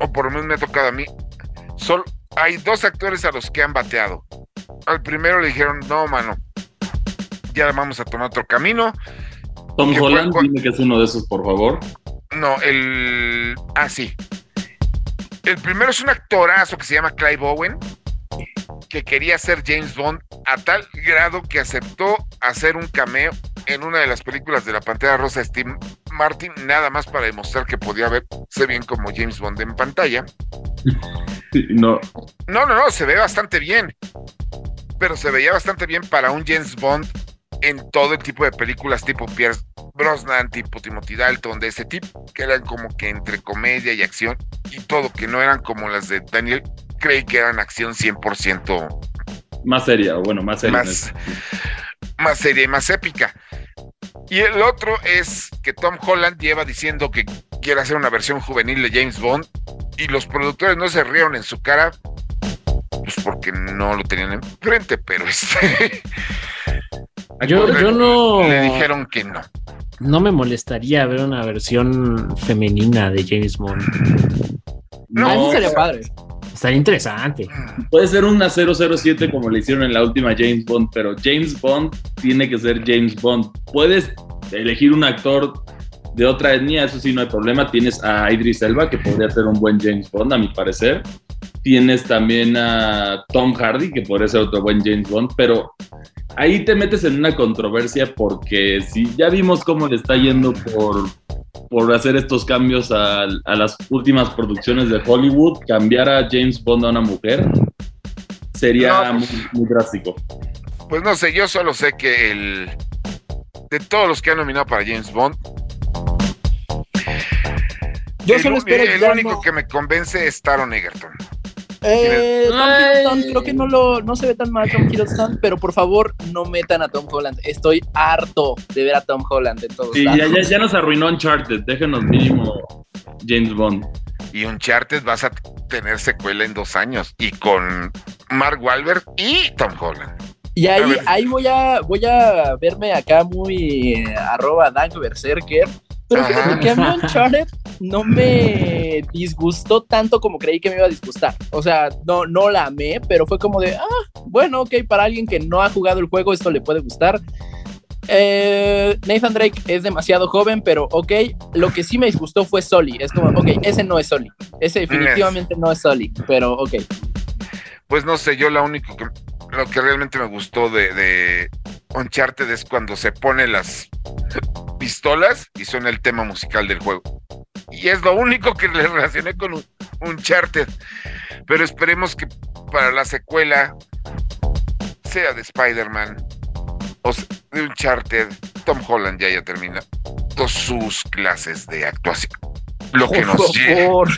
o por lo menos me ha tocado a mí, solo hay dos actores a los que han bateado. Al primero le dijeron, no, mano, ya vamos a tomar otro camino. Tom. Holland, dime que es uno de esos, por favor. No, el. Ah, sí. El primero es un actorazo que se llama Clive Owen, que quería ser James Bond a tal grado que aceptó hacer un cameo en una de las películas de la Pantera Rosa Steve Martin, nada más para demostrar que podía verse bien como James Bond en pantalla. No, No, no, no, se ve bastante bien. Pero se veía bastante bien para un James Bond en todo el tipo de películas tipo Pierce Brosnan, tipo Timothy Dalton, de ese tipo, que eran como que entre comedia y acción y todo, que no eran como las de Daniel Craig, que eran acción 100% más seria, o bueno, más seria. más, más seria y más épica. Y el otro es que Tom Holland lleva diciendo que quiere hacer una versión juvenil de James Bond y los productores no se rieron en su cara, pues porque no lo tenían enfrente, pero este, Yo, yo no, le dijeron que no. no me molestaría ver una versión femenina de James Bond. No, eso sería padre. Estaría interesante. Puede ser una 007 como le hicieron en la última James Bond, pero James Bond tiene que ser James Bond. Puedes elegir un actor de otra etnia, eso sí no hay problema. Tienes a Idris Elba, que podría ser un buen James Bond, a mi parecer. Tienes también a Tom Hardy, que podría ser otro buen James Bond, pero ahí te metes en una controversia porque si ya vimos cómo le está yendo por, por hacer estos cambios a, a las últimas producciones de Hollywood, cambiar a James Bond a una mujer sería No, pues- muy, muy drástico. Pues no sé, yo solo sé que el de todos los que han nominado para James Bond, Yo el, solo espero el ya único no- que me convence es Taron Egerton. Eh, Tom. Hiddleston, creo que no, lo, no se ve tan mal Tom Hiddleston, pero por favor no metan a Tom Holland. Estoy harto de ver a Tom Holland en todos Sí, ya, lados. ya, ya nos arruinó Uncharted, déjenos mínimo James Bond. Y Uncharted vas a tener secuela en dos años. Y con Mark Wahlberg y Tom Holland. Y ahí, ahí voy a voy a verme acá muy eh, arroba Dank Berserker, Pero fíjate que a mí Uncharted no me disgustó tanto como creí que me iba a disgustar. O sea, no, no la amé, pero fue como de, ah, bueno, ok, para alguien que no ha jugado el juego esto le puede gustar. Eh, Nathan Drake es demasiado joven, pero ok, lo que sí me disgustó fue Soli. Es como, ok, ese no es Soli. Ese definitivamente no es Soli, pero ok. Pues no sé, yo lo único que lo que realmente me gustó de, de Uncharted es cuando se pone las pistolas y suena el tema musical del juego. Y es lo único que le relacioné con un- Uncharted. Pero esperemos que para la secuela sea de Spider-Man o de Uncharted, Tom Holland ya haya terminado sus clases de actuación. Lo que nos Por lle- favor.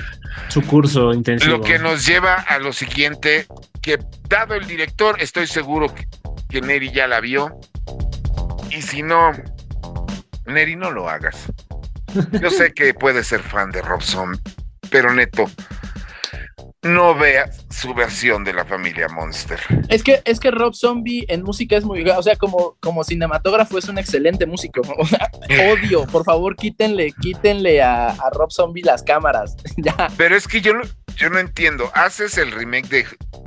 Su curso intensivo. lo que nos lleva a lo siguiente, que dado el director, estoy seguro que, que Neri ya la vio. Y si no, Neri, no lo hagas. Yo sé que puedes ser fan de Rob Zombie, pero neto, no veas su versión de la familia Monster. Es que, es que Rob Zombie en música es muy, o sea, como, como cinematógrafo es un excelente músico. O sea, odio, por favor, quítenle, quítenle a, a Rob Zombie las cámaras. ya. Pero es que yo no, yo no entiendo. Haces el remake de,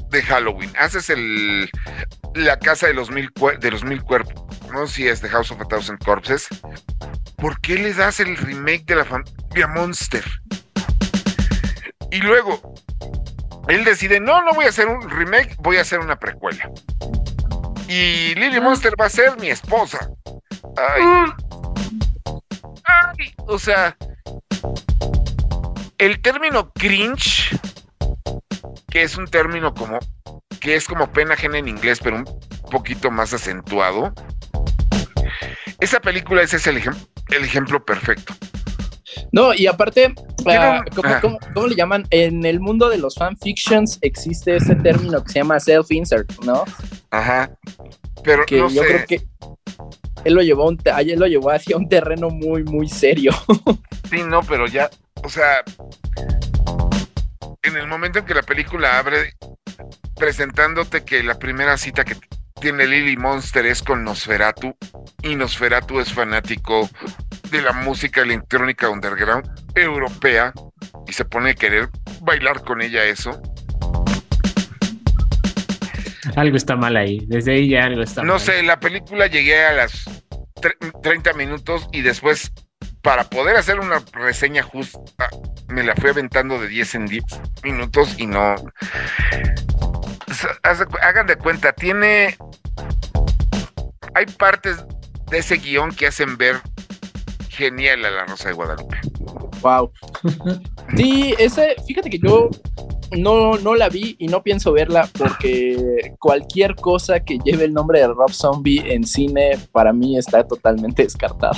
de Halloween, haces el la casa de los mil de los mil cuerpos, no sé si es The House of a Thousand Corpses. ¿Por qué le das el remake de la familia Monster? Y luego él decide, no, no voy a hacer un remake, voy a hacer una precuela. Y Lily Monster va a ser mi esposa. Ay. Ay, o sea, el término cringe, que es un término como que es como pena ajena en inglés, pero un poquito más acentuado. Esa película ese es el, ejem- el ejemplo perfecto. No, y aparte, ah, ¿cómo, cómo- cómo le llaman? En el mundo de los fanfictions existe ese término que se llama self-insert, ¿no? Ajá. Pero Que no yo sé. creo que él lo llevó un él lo llevó hacia un terreno muy, muy serio. Sí, no, pero ya, o sea, en el momento en que la película abre presentándote que la primera cita que tiene Lily Monster es con Nosferatu y Nosferatu es fanático de la música electrónica underground europea y se pone a querer bailar con ella eso. Algo está mal ahí. Desde ahí ya algo está No mal. sé, la película llegué a las tre- 30 minutos y después, para poder hacer una reseña justa, me la fui aventando de 10 en 10 minutos y no. Hagan de cuenta, tiene. Hay partes de ese guion que hacen ver genial a la Rosa de Guadalupe. Wow. Sí, ese, fíjate que yo no, no la vi y no pienso verla porque cualquier cosa que lleve el nombre de Rob Zombie en cine para mí está totalmente descartado.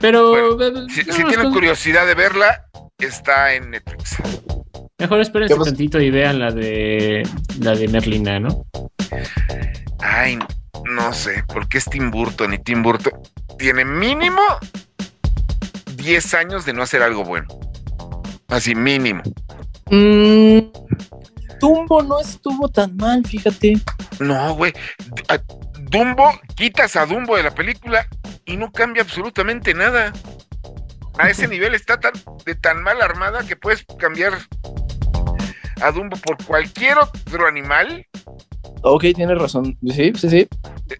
Pero Bueno, eh, Si, no, si tienen curiosidad de verla, está en Netflix. Mejor espérense ¿Qué pasa? tantito y vean la de la de Merlina, ¿no? Ay, no sé, porque es Tim Burton y Tim Burton tiene mínimo 10 años de no hacer algo bueno. Así, mínimo. Mm, Dumbo no estuvo tan mal, fíjate. No, güey. Dumbo, quitas a Dumbo de la película y no cambia absolutamente nada. A ese nivel está tan, de tan mal armada que puedes cambiar a Dumbo por cualquier otro animal Ok, tienes razón. Sí, sí, sí.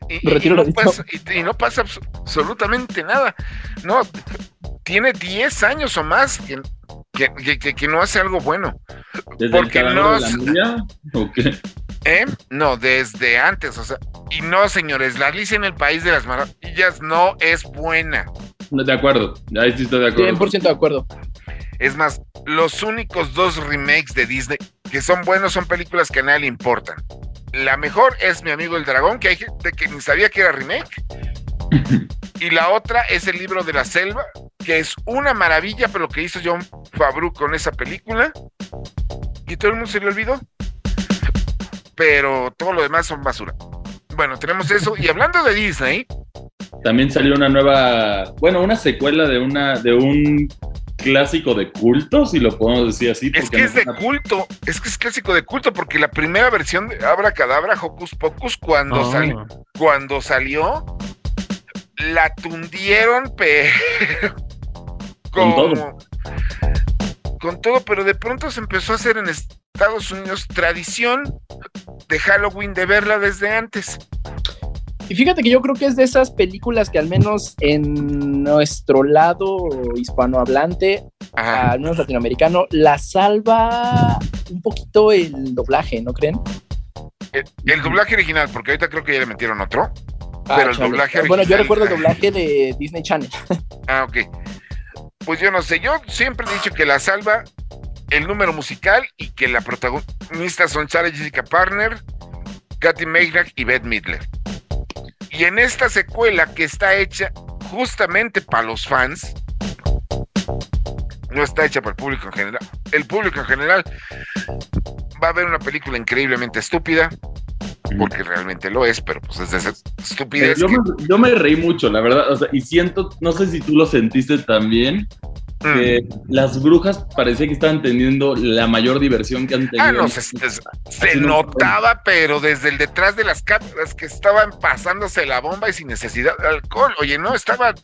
y, Retiro y lo no dicho. pasa, y- y no pasa abs- absolutamente nada. No, tiene 10 años o más que, que- que- que- que no hace algo bueno. ¿Desde Porque el no de la? ¿O qué? ¿Eh? No, desde antes, o sea. Y no, señores, la Alicia en el País de las Maravillas no es buena. No, de acuerdo, ahí sí estoy de acuerdo. 100% de acuerdo. Es más, los únicos dos remakes de Disney que son buenos son películas que a nadie le importan. La mejor es Mi amigo el dragón, que hay gente que ni sabía que era remake. Y la otra es El libro de la selva, que es una maravilla, pero lo que hizo John Favreau con esa película. Y todo el mundo se le olvidó. Pero todo lo demás son basura. Bueno, tenemos eso. Y hablando de Disney, También salió una nueva, bueno, una secuela de una de un clásico de culto, si lo podemos decir así. Es que es de una- culto, es que es clásico de culto, porque la primera versión de Abra Cadabra, Hocus Pocus, cuando, Oh, cuando salió, la tundieron, pero Con todo. Con todo, pero de pronto se empezó a hacer en Estados Unidos tradición de Halloween de verla desde antes. Y fíjate que yo creo que es de esas películas que al menos en nuestro lado hispanohablante, Ajá. al menos latinoamericano, la salva un poquito el doblaje, ¿no creen? El, el doblaje original, porque ahorita creo que ya le metieron otro. Ah, Pero el chale. doblaje Bueno, yo recuerdo el doblaje de Disney Channel. Ah, ok. Pues yo no sé, yo siempre he dicho que la salva el número musical y que la protagonista son Sarah Jessica Parker, Katy Meignac y Beth Midler. Y en esta secuela que está hecha justamente para los fans, no está hecha para el público en general. El público en general va a ver una película increíblemente estúpida, porque realmente lo es, pero pues es de esas estupidez Yo que- me, yo me reí mucho, la verdad. O sea, y siento, no sé si tú lo sentiste también, Mm. que las brujas parecía que estaban teniendo la mayor diversión que han tenido. Ah, no, se, se- se notaba, pero desde el detrás de las cámaras que estaban pasándose la bomba y sin necesidad de alcohol. Oye, no, estaba...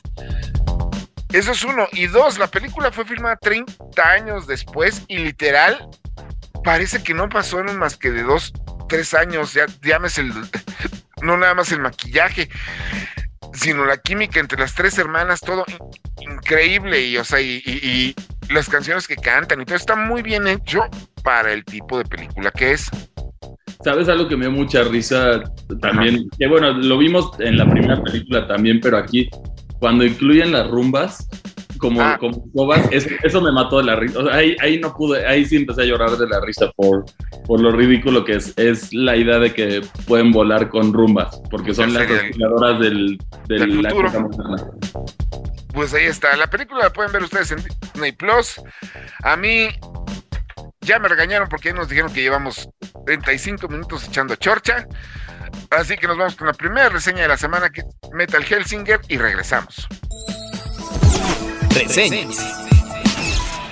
Eso es uno. Y dos, la película fue filmada 30 años después y literal parece que no pasó en más que de dos, tres años. Ya llames el... No nada más el maquillaje, sino la química entre las tres hermanas, todo increíble. Y, o sea, y, y- y las canciones que cantan y todo está muy bien hecho para el tipo de película que es. ¿Sabes algo que me dio mucha risa también? Que bueno, lo vimos en la primera película también, pero aquí, cuando incluyen las rumbas como, Ah. como escobas, eso, eso me mató de la risa. O sea, ahí, ahí no pude, ahí sí empecé a llorar de la risa por, por lo ridículo que es, es la idea de que pueden volar con rumbas, porque son las aspiradoras del, del, del la. Pues ahí está. La película la pueden ver ustedes en Disney Plus. A mí ya me regañaron porque nos dijeron que llevamos 35 minutos echando chorcha. Así que nos vamos con la primera reseña de la semana que Metal Hellsinger y regresamos. Reseñas.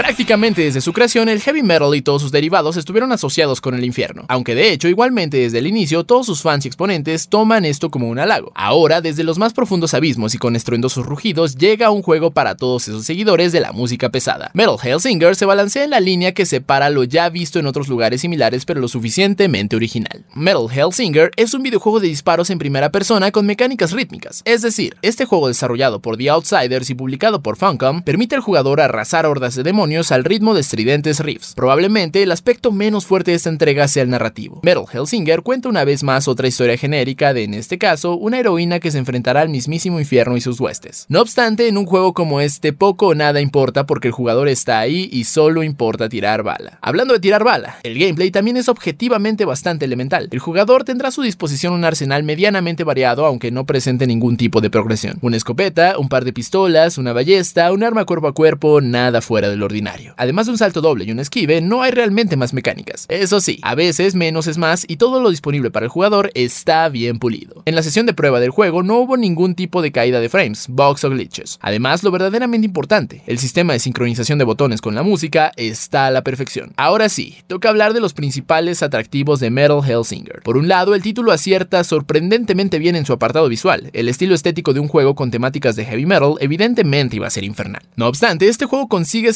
Prácticamente desde su creación, el heavy metal y todos sus derivados estuvieron asociados con el infierno, aunque de hecho igualmente desde el inicio todos sus fans y exponentes toman esto como un halago. Ahora, desde los más profundos abismos y con estruendosos rugidos, llega un juego para todos esos seguidores de la música pesada. Metal Hellsinger se balancea en la línea que separa lo ya visto en otros lugares similares pero lo suficientemente original. Metal Hellsinger es un videojuego de disparos en primera persona con mecánicas rítmicas, es decir, este juego desarrollado por The Outsiders y publicado por Funcom permite al jugador arrasar hordas de demonios al ritmo de estridentes riffs. Probablemente el aspecto menos fuerte de esta entrega sea el narrativo. Metal Hellsinger cuenta una vez más otra historia genérica de, en este caso, una heroína que se enfrentará al mismísimo infierno y sus huestes. No obstante, en un juego como este poco o nada importa porque el jugador está ahí y solo importa tirar bala. Hablando de tirar bala, el gameplay también es objetivamente bastante elemental. El jugador tendrá a su disposición un arsenal medianamente variado aunque no presente ningún tipo de progresión. Una escopeta, un par de pistolas, una ballesta, un arma cuerpo a cuerpo, nada fuera del ordinario. Además de un salto doble y un esquive, no hay realmente más mecánicas. Eso sí, a veces menos es más y todo lo disponible para el jugador está bien pulido. En la sesión de prueba del juego no hubo ningún tipo de caída de frames, bugs o glitches. Además, lo verdaderamente importante, el sistema de sincronización de botones con la música está a la perfección. Ahora sí, toca hablar de los principales atractivos de Metal Hellsinger. Por un lado, el título acierta sorprendentemente bien en su apartado visual. El estilo estético de un juego con temáticas de heavy metal evidentemente iba a ser infernal. No obstante, este juego consigue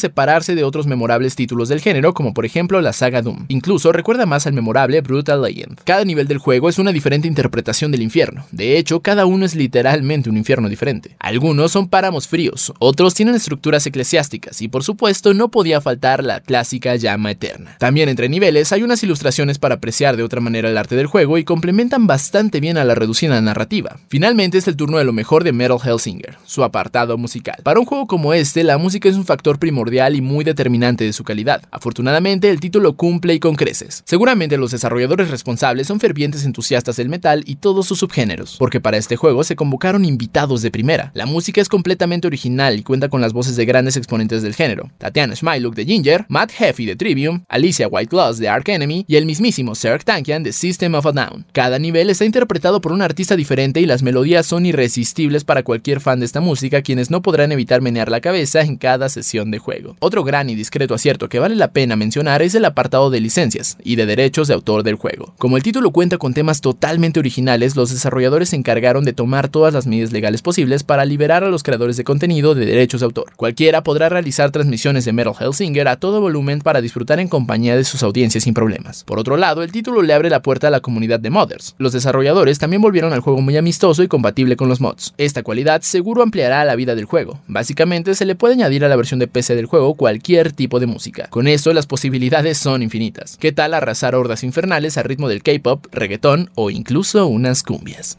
de otros memorables títulos del género, como por ejemplo la saga Doom. Incluso recuerda más al memorable Brutal Legend. Cada nivel del juego es una diferente interpretación del infierno. De hecho, cada uno es literalmente un infierno diferente. Algunos son páramos fríos, otros tienen estructuras eclesiásticas y por supuesto no podía faltar la clásica llama eterna. También entre niveles hay unas ilustraciones para apreciar de otra manera el arte del juego y complementan bastante bien a la reducida narrativa. Finalmente es el turno de lo mejor de Metal Hellsinger, su apartado musical. Para un juego como este, la música es un factor primordial y muy determinante de su calidad. Afortunadamente, el título cumple y con creces. Seguramente los desarrolladores responsables son fervientes entusiastas del metal y todos sus subgéneros, porque para este juego se convocaron invitados de primera. La música es completamente original y cuenta con las voces de grandes exponentes del género. Tatiana Smailuk de Ginger, Matt Heffy de Trivium, Alicia White Gloss de Ark Enemy y el mismísimo Serge Tankian de System of a Down. Cada nivel está interpretado por un artista diferente y las melodías son irresistibles para cualquier fan de esta música, quienes no podrán evitar menear la cabeza en cada sesión de juego. Otro gran y discreto acierto que vale la pena mencionar es el apartado de licencias y de derechos de autor del juego. Como el título cuenta con temas totalmente originales, los desarrolladores se encargaron de tomar todas las medidas legales posibles para liberar a los creadores de contenido de derechos de autor. Cualquiera podrá realizar transmisiones de Metal Hellsinger a todo volumen para disfrutar en compañía de sus audiencias sin problemas. Por otro lado, el título le abre la puerta a la comunidad de modders. Los desarrolladores también volvieron al juego muy amistoso y compatible con los mods. Esta cualidad seguro ampliará la vida del juego. Básicamente se le puede añadir a la versión de PC del juego cualquier tipo de música. Con esto las posibilidades son infinitas. ¿Qué tal arrasar hordas infernales al ritmo del K-pop, reggaetón o incluso unas cumbias?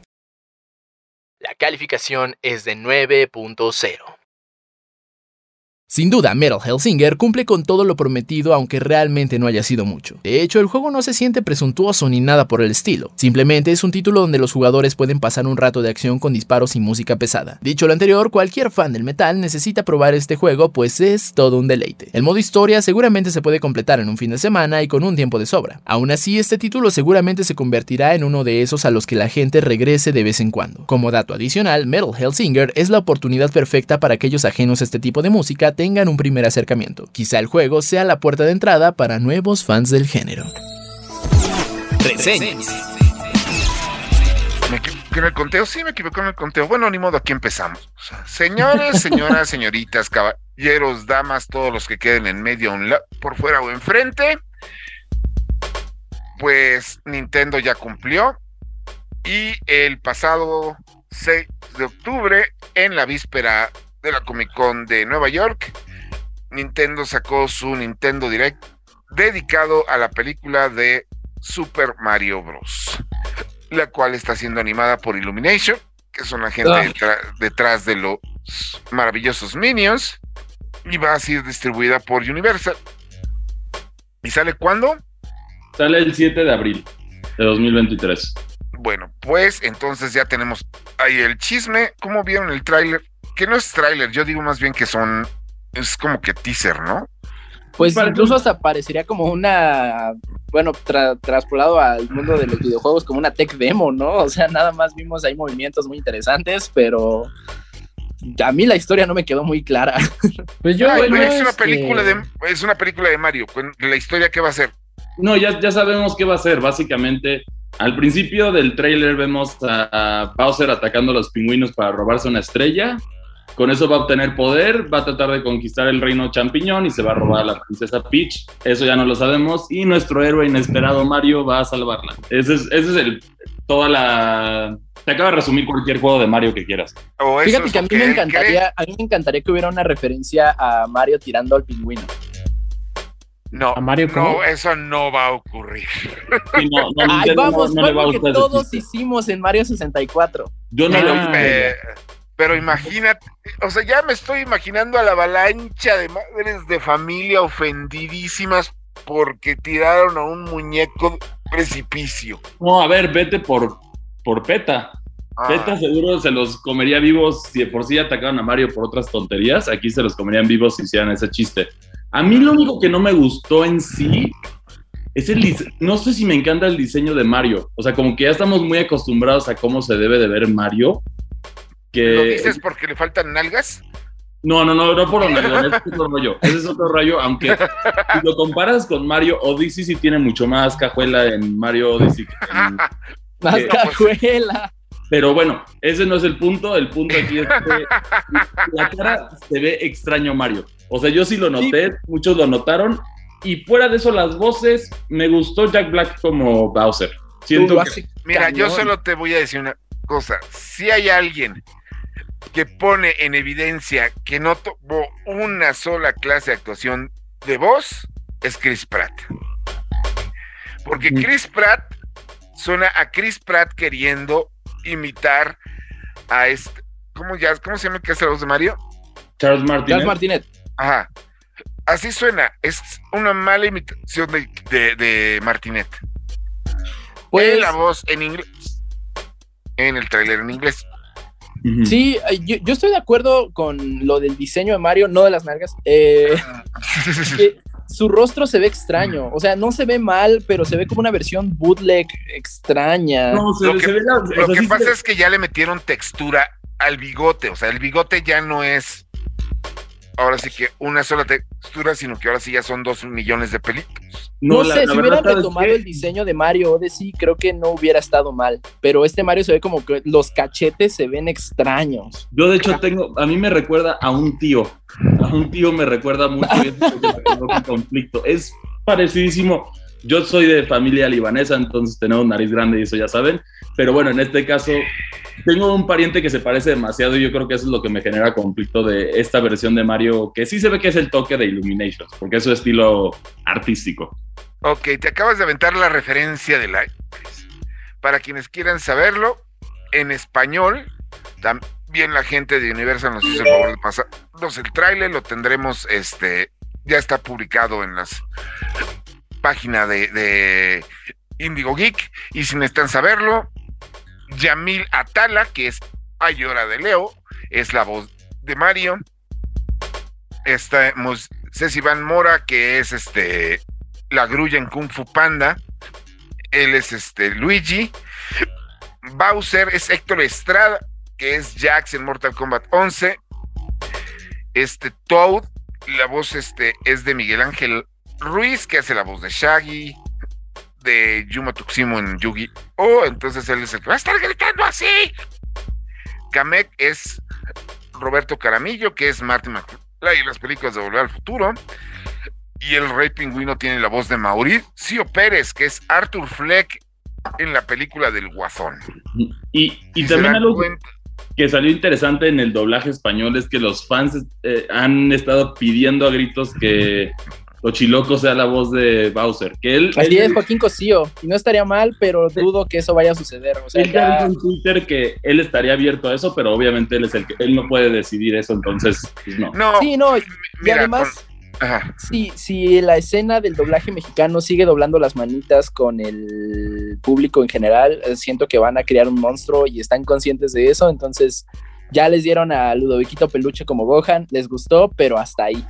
La calificación es de 9.0. Sin duda, Metal Hellsinger cumple con todo lo prometido aunque realmente no haya sido mucho. De hecho, el juego no se siente presuntuoso ni nada por el estilo. Simplemente es un título donde los jugadores pueden pasar un rato de acción con disparos y música pesada. Dicho lo anterior, cualquier fan del metal necesita probar este juego pues es todo un deleite. El modo historia seguramente se puede completar en un fin de semana y con un tiempo de sobra. Aún así, este título seguramente se convertirá en uno de esos a los que la gente regrese de vez en cuando. Como dato adicional, Metal Hellsinger es la oportunidad perfecta para aquellos ajenos a este tipo de música tengan un primer acercamiento. Quizá el juego sea la puerta de entrada para nuevos fans del género. Reseñas. ¿Me equivoqué en el conteo? Sí, me equivoqué en el conteo. Bueno, ni modo, aquí empezamos. O sea, señores, señoras, señoritas, caballeros, damas, todos los que queden en medio, por fuera o enfrente, pues Nintendo ya cumplió. Y el pasado 6 de octubre, en la víspera de la Comic Con de Nueva York, Nintendo sacó su Nintendo Direct dedicado a la película de Super Mario Bros. La cual está siendo animada por Illumination, que son la gente detrás de los maravillosos Minions, y va a ser distribuida por Universal. ¿Y sale cuándo? Sale el 7 de abril de 2023. Bueno, pues entonces ya tenemos ahí el chisme. ¿Cómo vieron el tráiler? Que no es tráiler, yo digo más bien que son es como que teaser, ¿no? Pues incluso hasta parecería como una, bueno, traspolado al mundo de los videojuegos como una tech demo, ¿no? O sea, nada más vimos ahí movimientos muy interesantes, pero a mí la historia no me quedó muy clara. Pues yo, bueno, es una película de es una película de Mario. La historia qué va a ser? No, ya, ya sabemos qué va a ser. Básicamente, al principio del trailer vemos a Bowser atacando a los pingüinos para robarse una estrella. Con eso va a obtener poder, va a tratar de conquistar el reino champiñón y se va a robar a la princesa Peach. Eso ya no lo sabemos. Y nuestro héroe inesperado Mario va a salvarla. Ese es, ese es el, toda la... Te acaba de resumir cualquier juego de Mario que quieras. Fíjate que a mí, me encantaría, a mí me encantaría que hubiera una referencia a Mario tirando al pingüino. No, ¿A Mario no, eso no va a ocurrir. Ahí vamos, fue lo que todos hicimos en Mario 64. Yo no lo hice. Pero imagínate, o sea, ya me estoy imaginando a la avalancha de madres de familia ofendidísimas porque tiraron a un muñeco precipicio. No, a ver, vete por, por PETA. Ah. PETA seguro se los comería vivos si de por sí atacaron a Mario por otras tonterías. Aquí se los comerían vivos si hicieran ese chiste. A mí lo único que no me gustó en sí es el no sé si me encanta el diseño de Mario. O sea, como que ya estamos muy acostumbrados a cómo se debe de ver Mario. ¿Lo dices porque le faltan nalgas? No, no, no, no por ese es otro rollo. Ese es otro rollo, aunque si lo comparas con Mario Odyssey, sí tiene mucho más cajuela en Mario Odyssey. más cajuela. Pero bueno, ese no es el punto. El punto aquí es que la cara se ve extraño Mario. O sea, yo sí lo noté, muchos lo notaron. Y fuera de eso, las voces, me gustó Jack Black como Bowser. Siento Mira, yo solo te voy a decir una cosa. Si hay alguien que pone en evidencia que no tuvo una sola clase de actuación de voz es Chris Pratt. Porque Chris Pratt suena a Chris Pratt queriendo imitar a este. ¿Cómo, ya, ¿cómo se llama el que hace la voz de Mario? Charles Martinet. Charles Martinet. Ajá. Así suena. Es una mala imitación de, de, Martinet. Pues, la voz en inglés. En el tráiler en inglés. Sí, yo, estoy de acuerdo con lo del diseño de Mario, no de las nalgas. Eh, su rostro se ve extraño, o sea, no se ve mal, pero se ve como una versión bootleg extraña. lo que, pasa es que ya le metieron textura al bigote, o sea, el bigote ya no es ahora sí que una sola textura, sino que ahora sí ya son dos millones de películas. No, la- sé, la si hubieran ¿sabes retomado el diseño de Mario Odyssey, creo que no hubiera estado mal. Pero este Mario se ve como que los cachetes se ven extraños. Yo de hecho tengo, a mí me recuerda a un tío, a un tío me recuerda mucho conflicto. Es parecidísimo. Yo soy de familia libanesa, entonces tenemos nariz grande y eso ya saben. Pero bueno, en este caso tengo un pariente que se parece demasiado y yo creo que eso es lo que me genera conflicto de esta versión de Mario, que sí se ve que es el toque de Illuminations, porque es su estilo artístico. Ok, te acabas de aventar la referencia de la. Para quienes quieran saberlo, en español, también la gente de Universal nos hizo el favor de pasarnos el tráiler, lo tendremos, este, ya está publicado en las páginas de, de Indigo Geek, y si necesitan saberlo, Yamil Atala, que es Ayora de Leo, es la voz de Mario. Está Ceci Van Mora, que es este la grulla en Kung Fu Panda. Él es este Luigi. Bowser es Héctor Estrada, que es Jax en Mortal Kombat 11. Este Toad, la voz este, es de Miguel Ángel Ruiz, que hace la voz de Shaggy, de Yuma Tuximo en Yugi. Oh, entonces él es el que va a estar gritando así. Kamek es Roberto Caramillo, que es Martin McFly en las películas de Volver al Futuro. Y el Rey Pingüino tiene la voz de Mauricio Pérez, que es Arthur Fleck en la película del Guasón. Y, y también algo cuenta- que salió interesante en el doblaje español es que los fans eh, han estado pidiendo a gritos que Tochiloco sea la voz de Bowser. Que él, Así él- es, Joaquín Cosío. Y no estaría mal, pero dudo que eso vaya a suceder. O sea, él ya en Twitter que él estaría abierto a eso, pero obviamente él es el que él no puede decidir eso, entonces pues no. No, Sí, no, y mira, además, con- ajá. si, si la escena del doblaje mexicano sigue doblando las manitas con el público en general, eh, siento que van a crear un monstruo y están conscientes de eso, entonces ya les dieron a Ludoviquito Peluche como Gohan, les gustó, pero hasta ahí.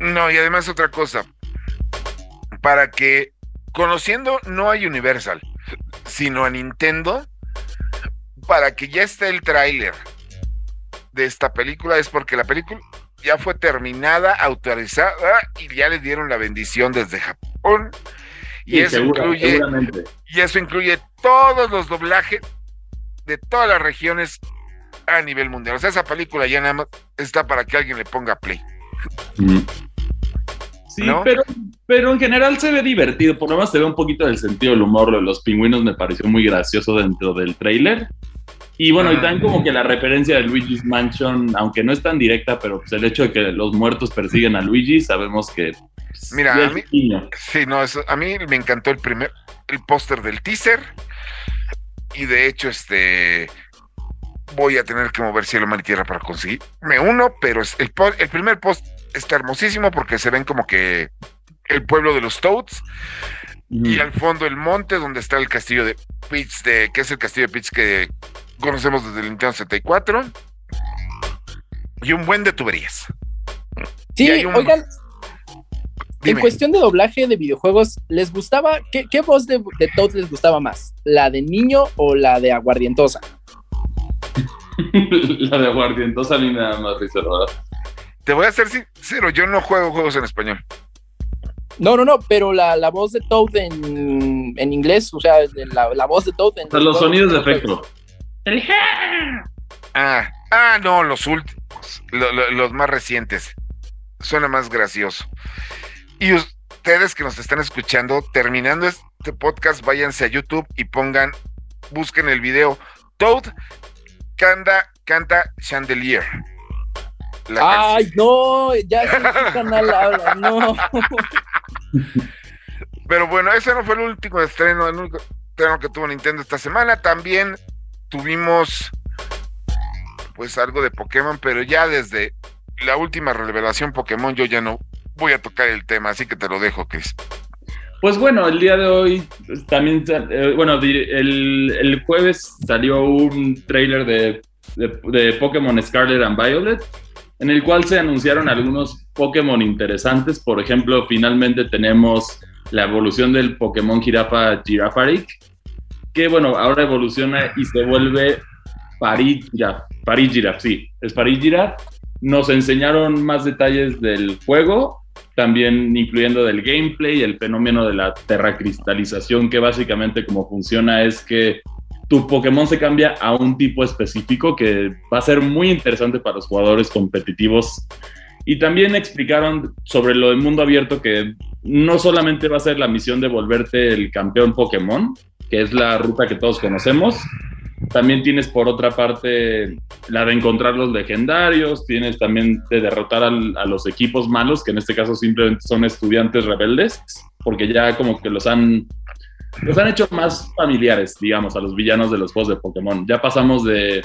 No, y además otra cosa. Para que, conociendo no a Universal, sino a Nintendo, para que ya esté el tráiler de esta película, es porque la película ya fue terminada, autorizada, y ya le dieron la bendición desde Japón. Y, Sí, eso segura- incluye, y eso incluye todos los doblajes de todas las regiones a nivel mundial. O sea, esa película ya nada más está para que alguien le ponga play. Mm. Sí, ¿No? pero, pero en general se ve divertido, por lo menos se ve un poquito del sentido del humor, lo de los pingüinos me pareció muy gracioso dentro del tráiler. Y bueno, y Ah. también como que la referencia de Luigi's Mansion, aunque no es tan directa, pero pues el hecho de que los muertos persiguen a Luigi, sabemos que... pues, Mira, a es mí-. Sí, no, eso, a mí me encantó el primer, el póster del teaser. Y de hecho, este voy a tener que mover cielo, mar y tierra para conseguirme uno, pero es- el, primer post está hermosísimo porque se ven como que el pueblo de los Toads y al fondo el monte donde está el castillo de Peach, de, que es el castillo de Peach que conocemos desde el Nintendo 64. Y un buen de tuberías. Sí, un- oigan, en cuestión de doblaje de videojuegos, ¿les gustaba, qué, qué voz de, de Toad les gustaba más? ¿La de niño o la de aguardientosa? la de Aguardientosa a mí me da más risa, ¿verdad? Te voy a ser sincero, yo no juego juegos en español. No, no, no, pero la, la voz de Toad en, en inglés, o sea, de la, la voz de Toad en O sea, los sonidos de efecto. Ah, ah, no, los últimos, lo- lo- los más recientes. Suena más gracioso. Y ustedes que nos están escuchando, terminando este podcast, váyanse a YouTube y pongan, busquen el video. Toad canta, canta Chandelier. La Ay, canción. no, ya sé qué canal habla, no. Pero bueno, ese no fue el último estreno, el único estreno que tuvo Nintendo esta semana. También tuvimos pues algo de Pokémon, pero ya desde la última revelación Pokémon yo ya no voy a tocar el tema, así que te lo dejo, Chris. Pues bueno, el día de hoy pues, también, eh, bueno, el, el jueves salió un trailer de, de, Pokémon Scarlet and Violet, en el cual se anunciaron algunos Pokémon interesantes. Por ejemplo, finalmente tenemos la evolución del Pokémon Jirafa Girafaric, que bueno, ahora evoluciona y se vuelve Parigiraf. Parigiraf, sí, es Parigiraf. nos enseñaron más detalles del juego, también incluyendo del gameplay, el fenómeno de la terracristalización, que básicamente como funciona es que tu Pokémon se cambia a un tipo específico que va a ser muy interesante para los jugadores competitivos. Y también explicaron sobre lo del mundo abierto que no solamente va a ser la misión de volverte el campeón Pokémon, que es la ruta que todos conocemos, también tienes por otra parte la de encontrar los legendarios, tienes también de derrotar al, a los equipos malos, que en este caso simplemente son estudiantes rebeldes, porque ya como que los han, los han hecho más familiares, digamos, a los villanos de los juegos de Pokémon. Ya pasamos de,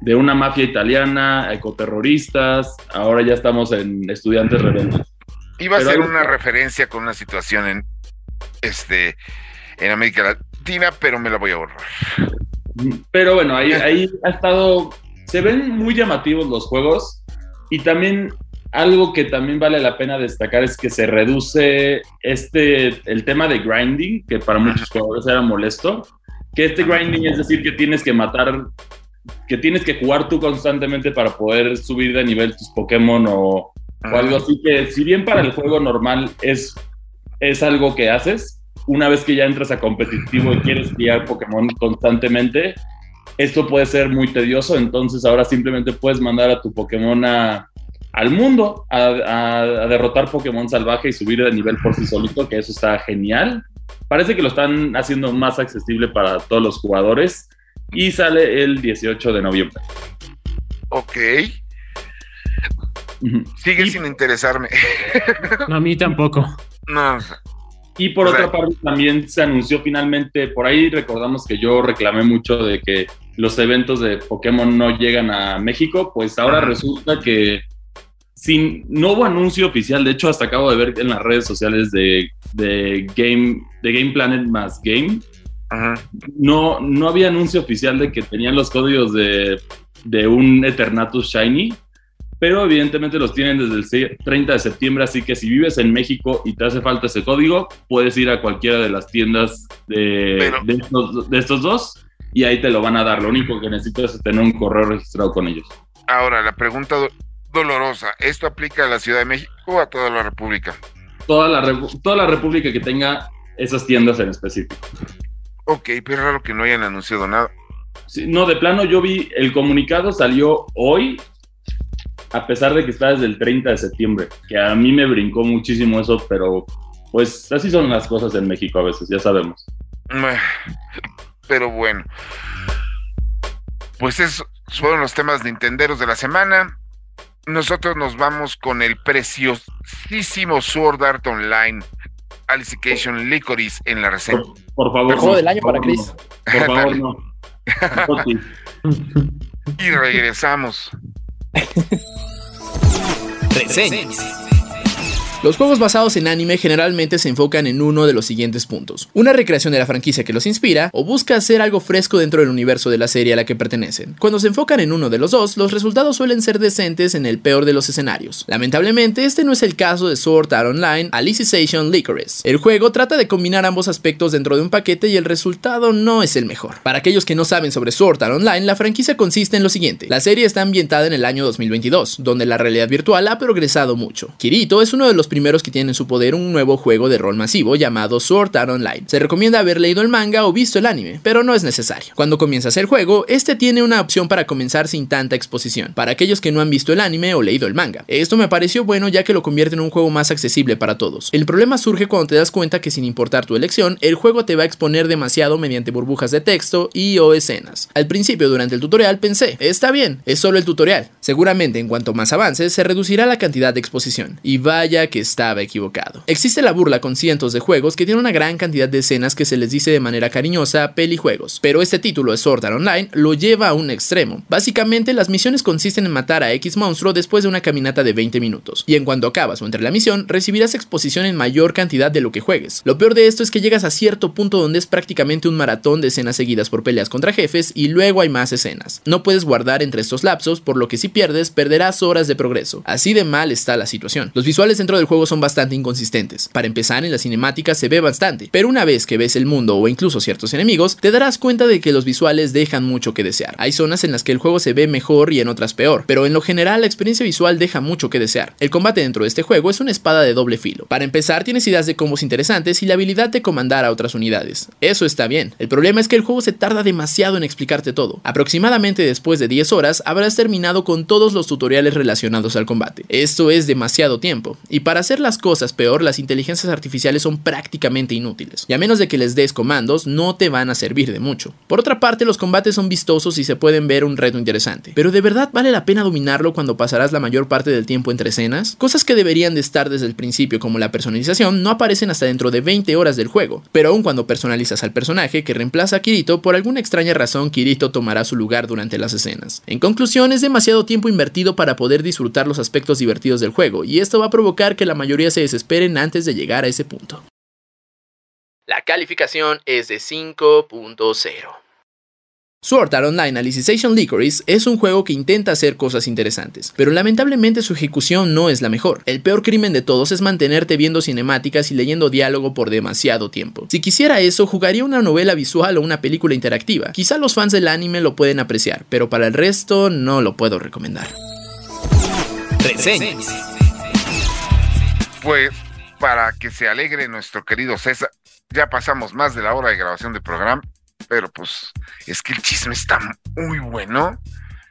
de una mafia italiana a ecoterroristas, ahora ya estamos en estudiantes rebeldes. Iba a Pero ser hay- una referencia con una situación en este en América Latina, pero me la voy a borrar. Pero bueno, ahí, ahí ha estado. Se ven muy llamativos los juegos. Y también algo que también vale la pena destacar es que se reduce este el tema de grinding, que para muchos jugadores era molesto. Que este grinding es decir que tienes que matar, que tienes que jugar tú constantemente para poder subir de nivel tus Pokémon o, o algo así que si bien para el juego normal es, es algo que haces, una vez que ya entras a competitivo y quieres criar Pokémon constantemente, esto puede ser muy tedioso, entonces ahora simplemente puedes mandar a tu Pokémon a- al mundo a, a- a derrotar Pokémon salvaje y subir de nivel por sí solito, que eso está genial. Parece que lo están haciendo más accesible para todos los jugadores y sale el 18 de noviembre. Ok, sigue Y- sin interesarme. No, a mí tampoco. no, Y por otra parte también se anunció finalmente, por ahí recordamos que yo reclamé mucho de que los eventos de Pokémon no llegan a México, pues ahora Ajá. resulta que sin, no hubo anuncio oficial, de hecho hasta acabo de ver en las redes sociales de, de Game, de Game Planet más Game, ajá. no, no había anuncio oficial de que tenían los códigos de, de un Eternatus Shiny, pero evidentemente los tienen desde el se- 30 de septiembre, así que si vives en México y te hace falta ese código, puedes ir a cualquiera de las tiendas de, Pero- de estos, de estos dos y ahí te lo van a dar. Lo único que necesitas es tener un correo registrado con ellos. Ahora, la pregunta do- dolorosa, ¿esto aplica a la Ciudad de México o a toda la República? Toda la, toda la república que tenga esas tiendas en específico. Ok, pero es raro que no hayan anunciado nada. Sí, no, de plano yo vi el comunicado salió hoy, a pesar de que está desde el 30 de septiembre, que a mí me brincó muchísimo eso, pero pues así son las cosas en México a veces, ya sabemos. Pero bueno. Pues esos fueron los temas nintenderos de la semana. Nosotros nos vamos con el preciosísimo Sword Art Online Alicization Licorice en la reseña. Por, por favor. El juego no, del año para Chris. no. Por favor, no. Y regresamos. Reseñas. Los juegos basados en anime generalmente se enfocan en uno de los siguientes puntos. Una recreación de la franquicia que los inspira o busca hacer algo fresco dentro del universo de la serie a la que pertenecen. Cuando se enfocan en uno de los dos, los resultados suelen ser decentes en el peor de los escenarios. Lamentablemente, este no es el caso de Sword Art Online Alicization Licorice. El juego trata de combinar ambos aspectos dentro de un paquete y el resultado no es el mejor. Para aquellos que no saben sobre Sword Art Online, la franquicia consiste en lo siguiente. La serie está ambientada en el año 2022, donde la realidad virtual ha progresado mucho. Kirito es uno de los primeros que tienen en su poder un nuevo juego de rol masivo llamado Sword Art Online. Se recomienda haber leído el manga o visto el anime, pero no es necesario. Cuando comienzas el juego, este tiene una opción para comenzar sin tanta exposición, para aquellos que no han visto el anime o leído el manga. Esto me pareció bueno ya que lo convierte en un juego más accesible para todos. El problema surge cuando te das cuenta que sin importar tu elección, el juego te va a exponer demasiado mediante burbujas de texto y o escenas. Al principio durante el tutorial pensé, está bien, es solo el tutorial. Seguramente en cuanto más avances se reducirá la cantidad de exposición. Y vaya que estaba equivocado. Existe la burla con cientos de juegos que tienen una gran cantidad de escenas que se les dice de manera cariñosa pelijuegos, pero este título de Sword Art Online lo lleva a un extremo. Básicamente las misiones consisten en matar a X monstruo después de una caminata de 20 minutos, y en cuanto acabas o entre la misión recibirás exposición en mayor cantidad de lo que juegues. Lo peor de esto es que llegas a cierto punto donde es prácticamente un maratón de escenas seguidas por peleas contra jefes y luego hay más escenas. No puedes guardar entre estos lapsos, por lo que si pierdes perderás horas de progreso. Así de mal está la situación. Los visuales dentro del juego son bastante inconsistentes. Para empezar, en las cinemáticas se ve bastante, pero una vez que ves el mundo o incluso ciertos enemigos, te darás cuenta de que los visuales dejan mucho que desear. Hay zonas en las que el juego se ve mejor y en otras peor, pero en lo general la experiencia visual deja mucho que desear. El combate dentro de este juego es una espada de doble filo. Para empezar, tienes ideas de combos interesantes y la habilidad de comandar a otras unidades. Eso está bien. El problema es que el juego se tarda demasiado en explicarte todo. Aproximadamente después de 10 horas habrás terminado con todos los tutoriales relacionados al combate. Esto es demasiado tiempo, y para hacer las cosas peor, las inteligencias artificiales son prácticamente inútiles, y a menos de que les des comandos, no te van a servir de mucho. Por otra parte, los combates son vistosos y se pueden ver un reto interesante, pero ¿de verdad vale la pena dominarlo cuando pasarás la mayor parte del tiempo entre escenas? Cosas que deberían de estar desde el principio, como la personalización, no aparecen hasta dentro de 20 horas del juego, pero aún cuando personalizas al personaje que reemplaza a Kirito, por alguna extraña razón Kirito tomará su lugar durante las escenas. En conclusión, es demasiado tiempo invertido para poder disfrutar los aspectos divertidos del juego, y esto va a provocar que la mayoría se desesperen antes de llegar a ese punto. La calificación es de 5.0. Sword Art Online Alicization Licorice es un juego que intenta hacer cosas interesantes, pero lamentablemente su ejecución no es la mejor. El peor crimen de todos es mantenerte viendo cinemáticas y leyendo diálogo por demasiado tiempo. Si quisiera eso, jugaría una novela visual o una película interactiva. Quizá los fans del anime lo pueden apreciar, pero para el resto no lo puedo recomendar. Reseñas. Pues para que se alegre nuestro querido César, ya pasamos más de la hora de grabación del programa, pero pues es que el chisme está muy bueno.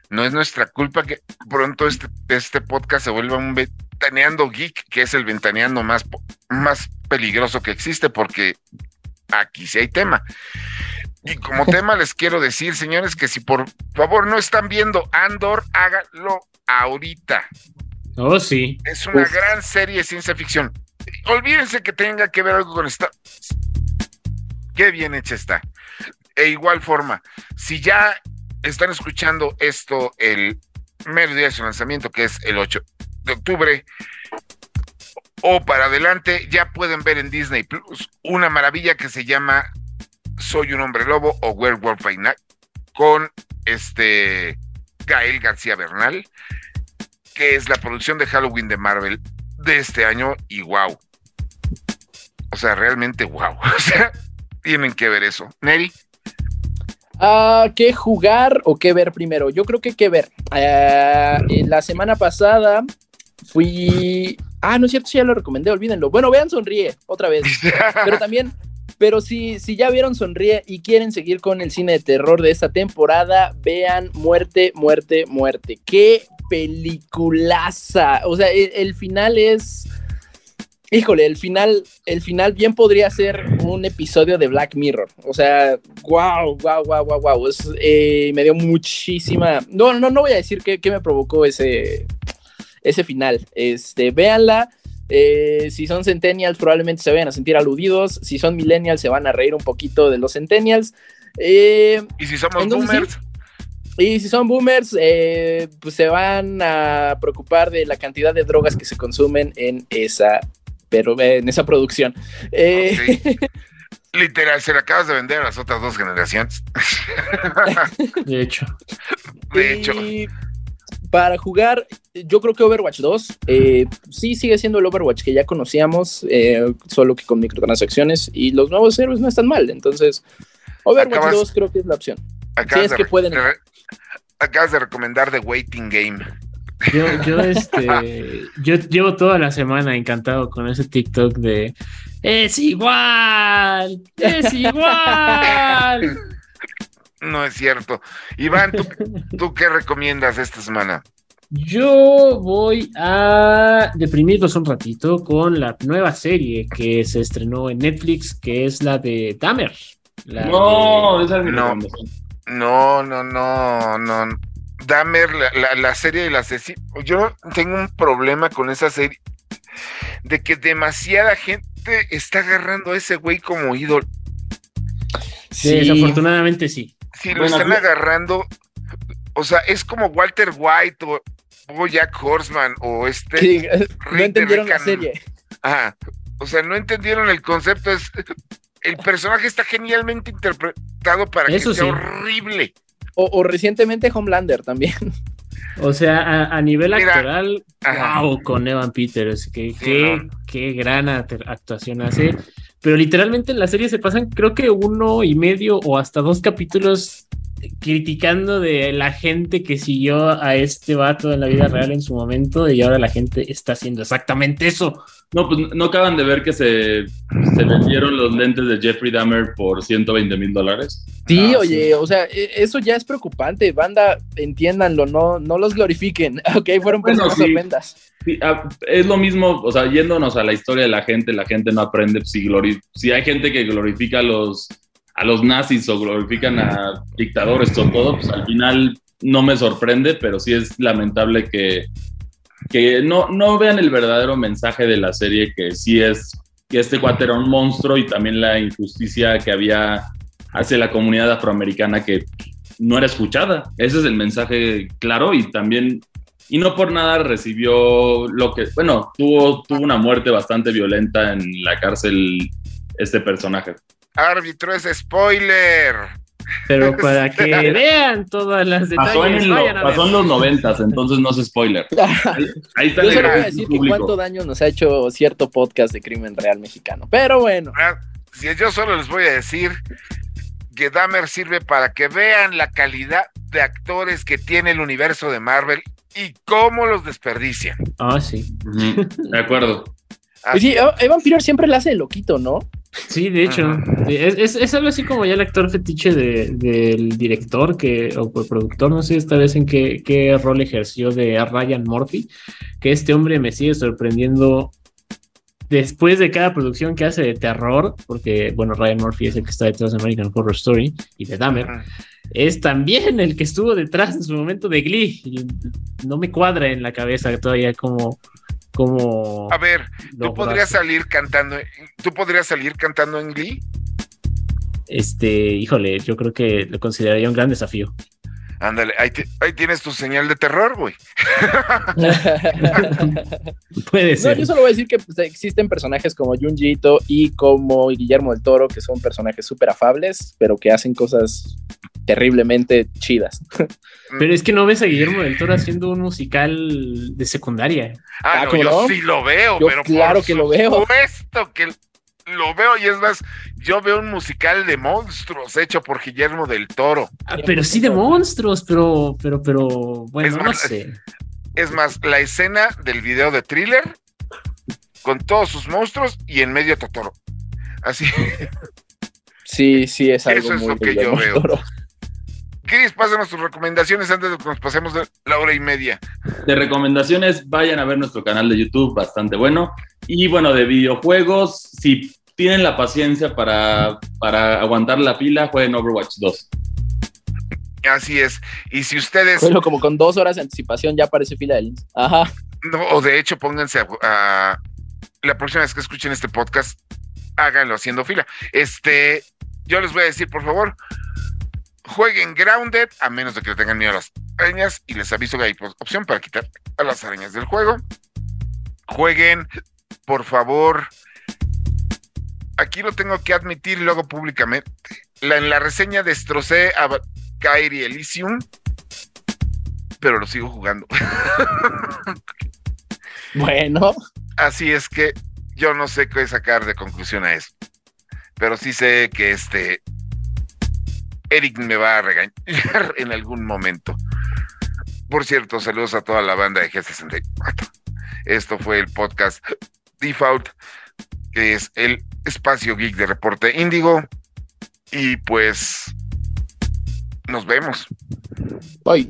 No es nuestra culpa que pronto este, este podcast se vuelva un ventaneando geek, que es el ventaneando más, más peligroso que existe, porque aquí sí hay tema. Y como tema les quiero decir, señores, que si por favor no están viendo Andor, háganlo ahorita. Oh, sí. Es una gran serie de ciencia ficción. Olvídense que tenga que ver algo con esta. Qué bien hecha está. E igual forma, si ya están escuchando esto el mero día de su lanzamiento, que es el 8 de octubre, o para adelante, ya pueden ver en Disney Plus una maravilla que se llama Soy un hombre lobo o Werewolf by Night con este Gael García Bernal, que es la producción de Halloween de Marvel de este año y wow. O sea, realmente wow. O sea, tienen que ver eso. Neri. Uh, ¿Qué jugar o qué ver primero? Yo creo que qué ver. Uh, la semana pasada fui. Ah, no es cierto, ya lo recomendé, olvídenlo. Bueno, vean Sonríe otra vez. Pero también, pero si, si ya vieron Sonríe y quieren seguir con el cine de terror de esta temporada, vean Muerte, Muerte, Muerte. Qué peliculaza. O sea, el, el final es híjole, el final, el final bien podría ser un episodio de Black Mirror. O sea, wow, wow, wow, wow, wow. Es, eh, me dio muchísima. No, no, no voy a decir qué, qué me provocó ese, ese final. Este, véanla. Eh, si son centennials, probablemente se vayan a sentir aludidos. Si son millennials, se van a reír un poquito de los centennials. Eh, y si somos boomers. Y si son boomers, eh, pues se van a preocupar de la cantidad de drogas que se consumen en esa pero en esa producción. Eh, okay. Literal, se la acabas de vender a las otras dos generaciones. de hecho. De hecho. Y para jugar, yo creo que Overwatch 2 eh, sí sigue siendo el Overwatch que ya conocíamos, eh, solo que con microtransacciones y los nuevos héroes no están mal. Entonces, Overwatch acabas, 2 creo que es la opción. Si es que pueden. De, acabas de recomendar The Waiting Game. Yo, yo, este, yo llevo toda la semana encantado con ese TikTok de es igual, es igual. No es cierto. Iván, ¿tú, ¿tú qué recomiendas esta semana? Yo voy a deprimirlos un ratito con la nueva serie que se estrenó en Netflix, que es la de Dahmer. La no, de... esa es mi no, no, no, no, no. Dahmer, la, la, la serie del asesino. Yo tengo un problema con esa serie de que demasiada gente está agarrando a ese güey como ídolo. Sí, desafortunadamente sí. Sí, lo bueno, están agarrando. O sea, es como Walter White o, o Jack Horseman o este. Sí, no entendieron la serie. Ajá. O sea, no entendieron el concepto. Es, el personaje está genialmente interpretado para Eso que sea sí. horrible. O, o, recientemente Homelander también. O sea, a, a nivel Mira, actoral, ajá. wow, con Evan Peters, que, Sí, qué, qué gran act- actuación hace. Pero literalmente en la serie se pasan, creo que uno y medio o hasta dos capítulos criticando de la gente que siguió a este vato en la vida real en su momento y ahora la gente está haciendo exactamente eso. No, pues no acaban de ver que se, se vendieron los lentes de Jeffrey Dahmer por 120 mil dólares. Sí, Ah, oye, o sea, e- eso ya es preocupante. Banda, entiéndanlo, no, no los glorifiquen. Ok, fueron Bueno, personas sí. horrendas. Sí, ah, es lo mismo, o sea, yéndonos a la historia de la gente, la gente no aprende. Si, glori- si hay gente que glorifica a los, a los nazis o glorifican a dictadores o todo, pues al final no me sorprende, pero sí es lamentable que, que no, no vean el verdadero mensaje de la serie, que sí es que este cuate era un monstruo y también la injusticia que había hacia la comunidad afroamericana que no era escuchada. Ese es el mensaje claro y también, y no por nada recibió lo que, bueno, tuvo, tuvo una muerte bastante violenta en la cárcel este personaje. Árbitro es spoiler. Pero para que vean todas las Pasó en, detalles, el no- vayan a pasó en los noventas, entoces no es spoiler. Ahí, ahí está Yo el solo voy a decir que cuánto daño nos ha hecho cierto podcast de crimen real mexicano. Pero bueno, Ah, Si yo solo les voy a decir que Dahmer sirve para que vean la calidad de actores que tiene el universo de Marvel y cómo los desperdician. Ah, sí. De acuerdo. pues sí, Evan Peters siempre la hace de loquito, ¿no? Sí, de hecho, sí, es, es, es algo así como ya el actor fetiche de- del director que, o el productor, no sé esta vez en qué, qué rol ejerció de Ryan Murphy, que este hombre me sigue sorprendiendo después de cada producción que hace de terror, porque, bueno, Ryan Murphy es el que está detrás de American Horror Story y de Dahmer, es también el que estuvo detrás en su momento de Glee, y no me cuadra en la cabeza todavía como... como A ver, tú podrías salir cantando, tú podrías salir cantando en Glee. Este, híjole, yo creo que lo consideraría un gran desafío. Ándale, ahí, te- ahí tienes tu señal de terror, güey. Puede No, ser. yo solo voy a decir que pues, existen personajes como Junji Ito y como Guillermo del Toro, que son personajes súper afables, pero que hacen cosas terriblemente chidas. Pero es que no ves a Guillermo del Toro haciendo un musical de secundaria. Ah, Ah, no, ¿cómo yo no? sí lo veo, Yo pero claro por que lo veo. supuesto que lo veo y es más, yo veo un musical de monstruos hecho por Guillermo del Toro. Ah, pero sí de monstruos, pero, pero, pero, bueno, Es no más, sé. Es más, la escena del video de thriller con todos sus monstruos y en medio Totoro. Así, Sí, sí, es algo Eso es muy lo que yo veo. Toro. Chris, pásanos tus recomendaciones antes de que nos pasemos de la hora y media. De recomendaciones, vayan a ver nuestro canal de YouTube, bastante bueno. Y bueno, de videojuegos, si tienen la paciencia para, para aguantar la pila, jueguen Overwatch 2. Así es. Y si ustedes, Bueno, como con dos horas de anticipación ya aparece fila del. Ajá. no, o de hecho, pónganse a, a- la próxima vez que escuchen este podcast, háganlo haciendo fila. Este, yo les voy a decir, por favor, jueguen Grounded, a menos de que le tengan miedo a las arañas, y les aviso que hay opción para quitar a las arañas del juego. Jueguen, por favor. Aquí lo tengo que admitir y luego públicamente. La, en la reseña destrocé a Kairi Elysium, pero lo sigo jugando. Bueno, Así es que yo no sé qué sacar de conclusión a eso. Pero sí sé que este Eric me va a regañar en algún momento. Por cierto, saludos a toda la banda de G64. Esto fue el podcast Default, que es el espacio geek de Reporte Índigo. Y pues nos vemos. voy.